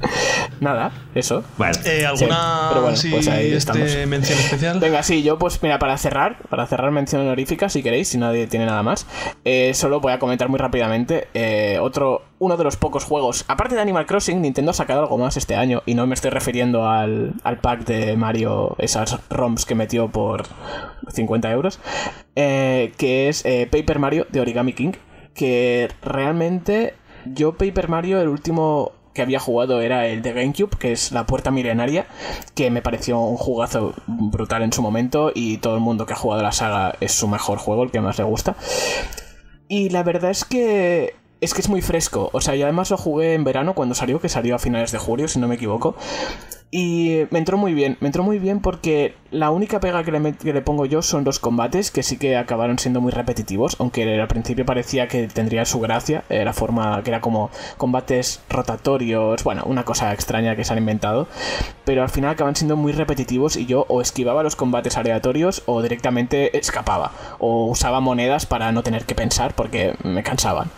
Speaker 1: Nada, eso.
Speaker 4: Bueno,
Speaker 3: Eh, ¿Alguna
Speaker 1: pero bueno,
Speaker 3: sí,
Speaker 1: pues ahí
Speaker 3: este,
Speaker 1: estamos.
Speaker 3: mención especial?
Speaker 1: Venga, sí, yo pues mira, para cerrar, para cerrar mención honorífica, si queréis, si nadie tiene nada más, eh, solo voy a comentar muy rápidamente eh, otro, uno de los pocos juegos, aparte de Animal Crossing, Nintendo ha sacado algo más este año, y no me estoy refiriendo al, al pack de Mario, esas ROMs que metió por 50 euros, eh, que es eh, Paper Mario de Origami King, que realmente yo Paper Mario, el último que había jugado era el de GameCube, que es La Puerta Milenaria, que me pareció un jugazo brutal en su momento y todo el mundo que ha jugado la saga es su mejor juego, el que más le gusta. Y la verdad es que es que es muy fresco, o sea, y además lo jugué en verano cuando salió, que salió a finales de julio, si no me equivoco. Y me entró muy bien, me entró muy bien porque la única pega que le, que le, pongo yo son los combates, que sí que acabaron siendo muy repetitivos, aunque al principio parecía que tendría su gracia, eh, la forma que era como combates rotatorios, bueno, una cosa extraña que se han inventado, pero al final acaban siendo muy repetitivos y yo o esquivaba los combates aleatorios o directamente escapaba, o usaba monedas para no tener que pensar porque me cansaban.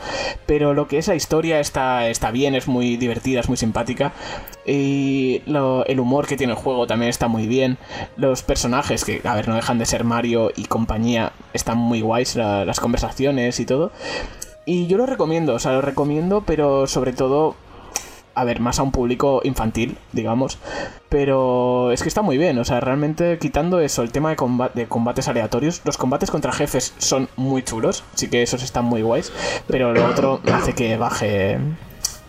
Speaker 1: Pero lo que es la historia está, está bien, es muy divertida, es muy simpática, y lo, el humor que tiene el juego también está muy bien. Los personajes, que a ver, no dejan de ser Mario y compañía, están muy guays, la, las conversaciones y todo. Y yo lo recomiendo, o sea, lo recomiendo, pero sobre todo a ver, más a un público infantil, digamos. Pero es que está muy bien, o sea, realmente quitando eso, el tema de, de, combates aleatorios, los combates contra jefes son muy chulos, sí que esos están muy guays, pero lo otro hace que baje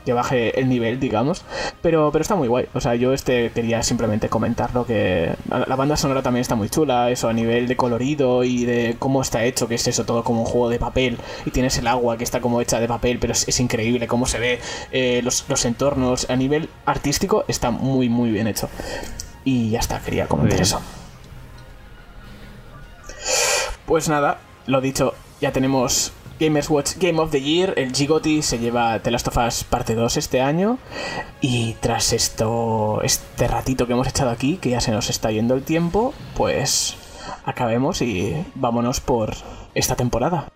Speaker 1: que baje el nivel, digamos. Pero, pero está muy guay. O sea, yo este quería simplemente comentarlo que la banda sonora también está muy chula, eso a nivel de colorido y de cómo está hecho, que es eso todo como un juego de papel y tienes el agua que está como hecha de papel, pero es, es increíble cómo se ve eh, los, los, entornos. A nivel artístico está muy, muy bien hecho. Y ya está, quería comentar eso. Pues nada, lo dicho, ya tenemos Gamers Watch Game of the Year, el Gigoti se lleva The Last of Us parte 2 este año. Y tras esto, este ratito que hemos echado aquí, que ya se nos está yendo el tiempo, pues acabemos y vámonos por esta temporada.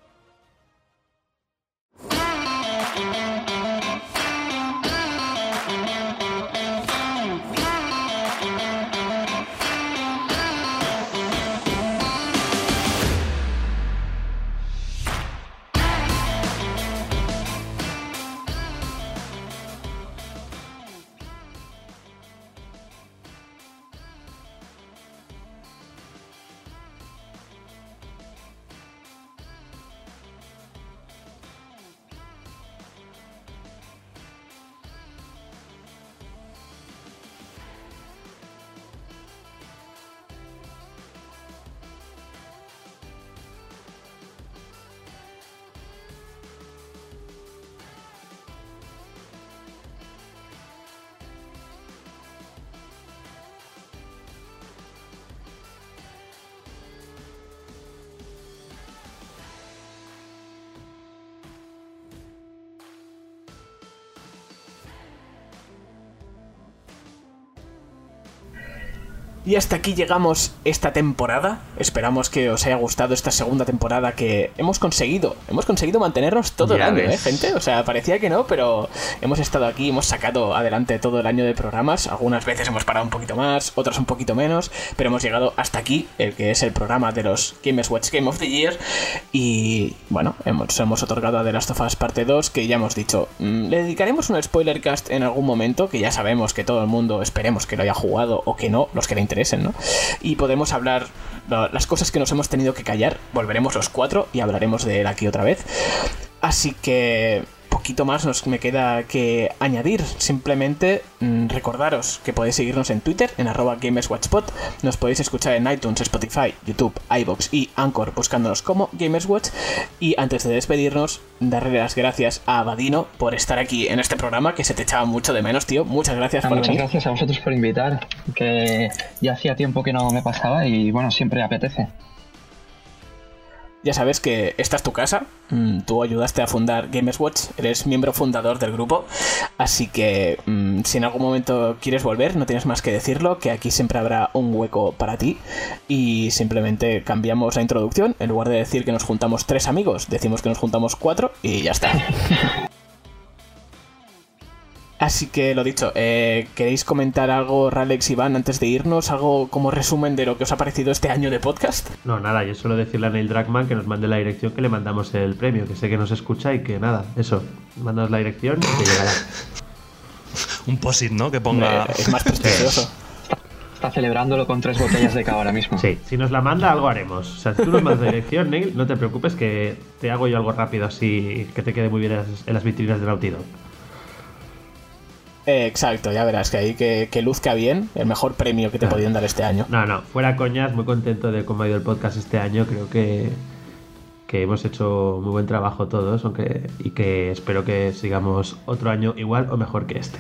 Speaker 1: Y hasta aquí llegamos esta temporada. Esperamos que os haya gustado esta segunda temporada que hemos conseguido. Hemos conseguido mantenernos todo ya el año. ¿eh, gente? O sea, parecía que no, pero hemos estado aquí, hemos sacado adelante todo el año de programas. Algunas veces hemos parado un poquito más, otras un poquito menos, pero hemos llegado hasta aquí, el que es el programa de los Gamers Watch Game of the Year. Y bueno, hemos, hemos otorgado a The Last of Us parte 2, que ya hemos dicho, mmm, le dedicaremos un spoiler cast en algún momento, que ya sabemos que todo el mundo esperemos que lo haya jugado o que no, los que le interesen, ¿no? Y podemos hablar las cosas que nos hemos tenido que callar. Volveremos los cuatro y hablaremos de él aquí otra vez. Así que poquito más nos me queda que añadir. Simplemente mmm, recordaros que podéis seguirnos en Twitter, en arroba GamersWatchPod. Nos podéis escuchar en iTunes, Spotify, YouTube, iBox y Anchor buscándonos como GamersWatch. Y antes de despedirnos, darle las gracias a Abadino por estar aquí en este programa, que se te echaba mucho de menos, tío. Muchas gracias
Speaker 2: Ah,
Speaker 1: por
Speaker 2: muchas
Speaker 1: venir.
Speaker 2: gracias a vosotros por invitar, que ya hacía tiempo que no me pasaba y bueno, siempre apetece.
Speaker 1: Ya sabes que esta es tu casa. Mm, Tú ayudaste a fundar Gamers Watch, eres miembro fundador del grupo. Así que mm, si en algún momento quieres volver, no tienes más que decirlo, que aquí siempre habrá un hueco para ti. Y simplemente cambiamos la introducción. En lugar de decir que nos juntamos tres amigos, decimos que nos juntamos cuatro y ya está. Así que lo dicho, eh, ¿queréis comentar algo, Ralex Iván, antes de irnos? ¿Algo como resumen de lo que os ha parecido este año de podcast?
Speaker 4: No, nada, yo suelo decirle a Neil Druckmann que nos mande la dirección que le mandamos el premio, que sé que nos escucha y que nada, eso, mandaos la dirección y que llegará.
Speaker 3: Un posit, ¿no? Que ponga.
Speaker 1: Eh, es más prestigioso.
Speaker 2: Está celebrándolo con tres botellas de cava ahora mismo.
Speaker 4: Sí, si nos la manda, algo haremos. O sea, si tú nos mandas la dirección, Neil, no te preocupes que te hago yo algo rápido así que te quede muy bien en las, en las vitrinas de Naughty Dog.
Speaker 1: Eh, exacto, ya verás que ahí que, que luzca bien, el mejor premio que te podían dar este año.
Speaker 4: No, no, fuera coñas, muy contento de cómo ha ido el podcast este año. Creo que, que hemos hecho muy buen trabajo todos aunque, y que espero que sigamos otro año igual o mejor que este.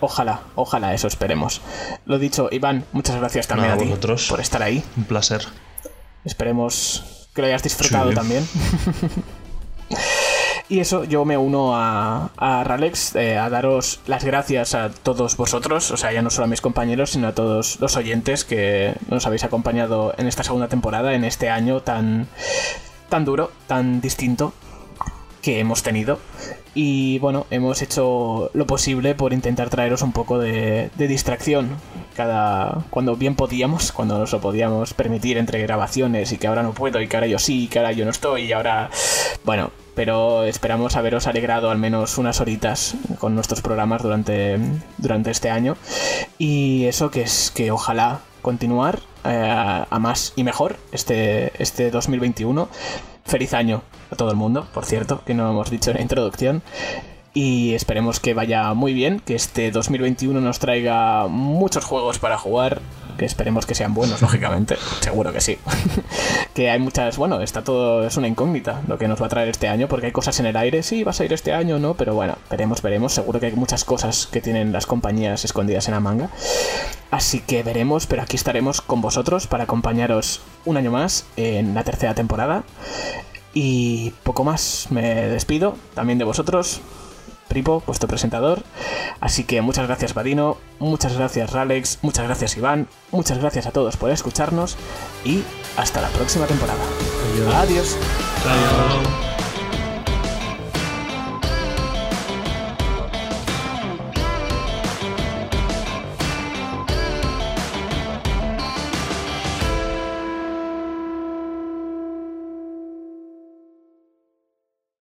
Speaker 1: Ojalá, ojalá eso esperemos. Lo dicho, Iván, muchas gracias también a ti
Speaker 3: vosotros.
Speaker 1: por estar ahí.
Speaker 3: Un placer.
Speaker 1: Esperemos que lo hayas disfrutado
Speaker 3: Sí.
Speaker 1: también. y eso, yo me uno a, a Ralex eh, a daros las gracias a todos vosotros, o sea, ya no solo a mis compañeros, sino a todos los oyentes que nos habéis acompañado en esta segunda temporada, en este año tan, tan duro, tan distinto que hemos tenido. Y bueno, hemos hecho lo posible por intentar traeros un poco de, de distracción. Cada. cuando bien podíamos, cuando nos lo podíamos permitir entre grabaciones y que ahora no puedo y que ahora yo sí, y que ahora yo no estoy y ahora. Bueno, pero esperamos haberos alegrado al menos unas horitas con nuestros programas durante, durante este año. Y eso que es que ojalá continuar eh, a más y mejor este, este 2021. Feliz año a todo el mundo, por cierto, que no hemos dicho en la introducción. Y esperemos que vaya muy bien, que este 2021 nos traiga muchos juegos para jugar, que esperemos que sean buenos, lógicamente, seguro que sí. que hay muchas, bueno, está todo, es una incógnita lo que nos va a traer este año, porque hay cosas en el aire, sí, vas a ir este año, ¿no? Pero bueno, veremos, veremos, seguro que hay muchas cosas que tienen las compañías escondidas en la manga. Así que veremos, pero aquí estaremos con vosotros para acompañaros un año más en la tercera temporada. Y poco más, me despido también de vosotros, Pripo, vuestro presentador. Así que muchas gracias, Vadino, muchas gracias, Ralex, muchas gracias, Iván, muchas gracias a todos por escucharnos y hasta la próxima temporada.
Speaker 4: Adiós.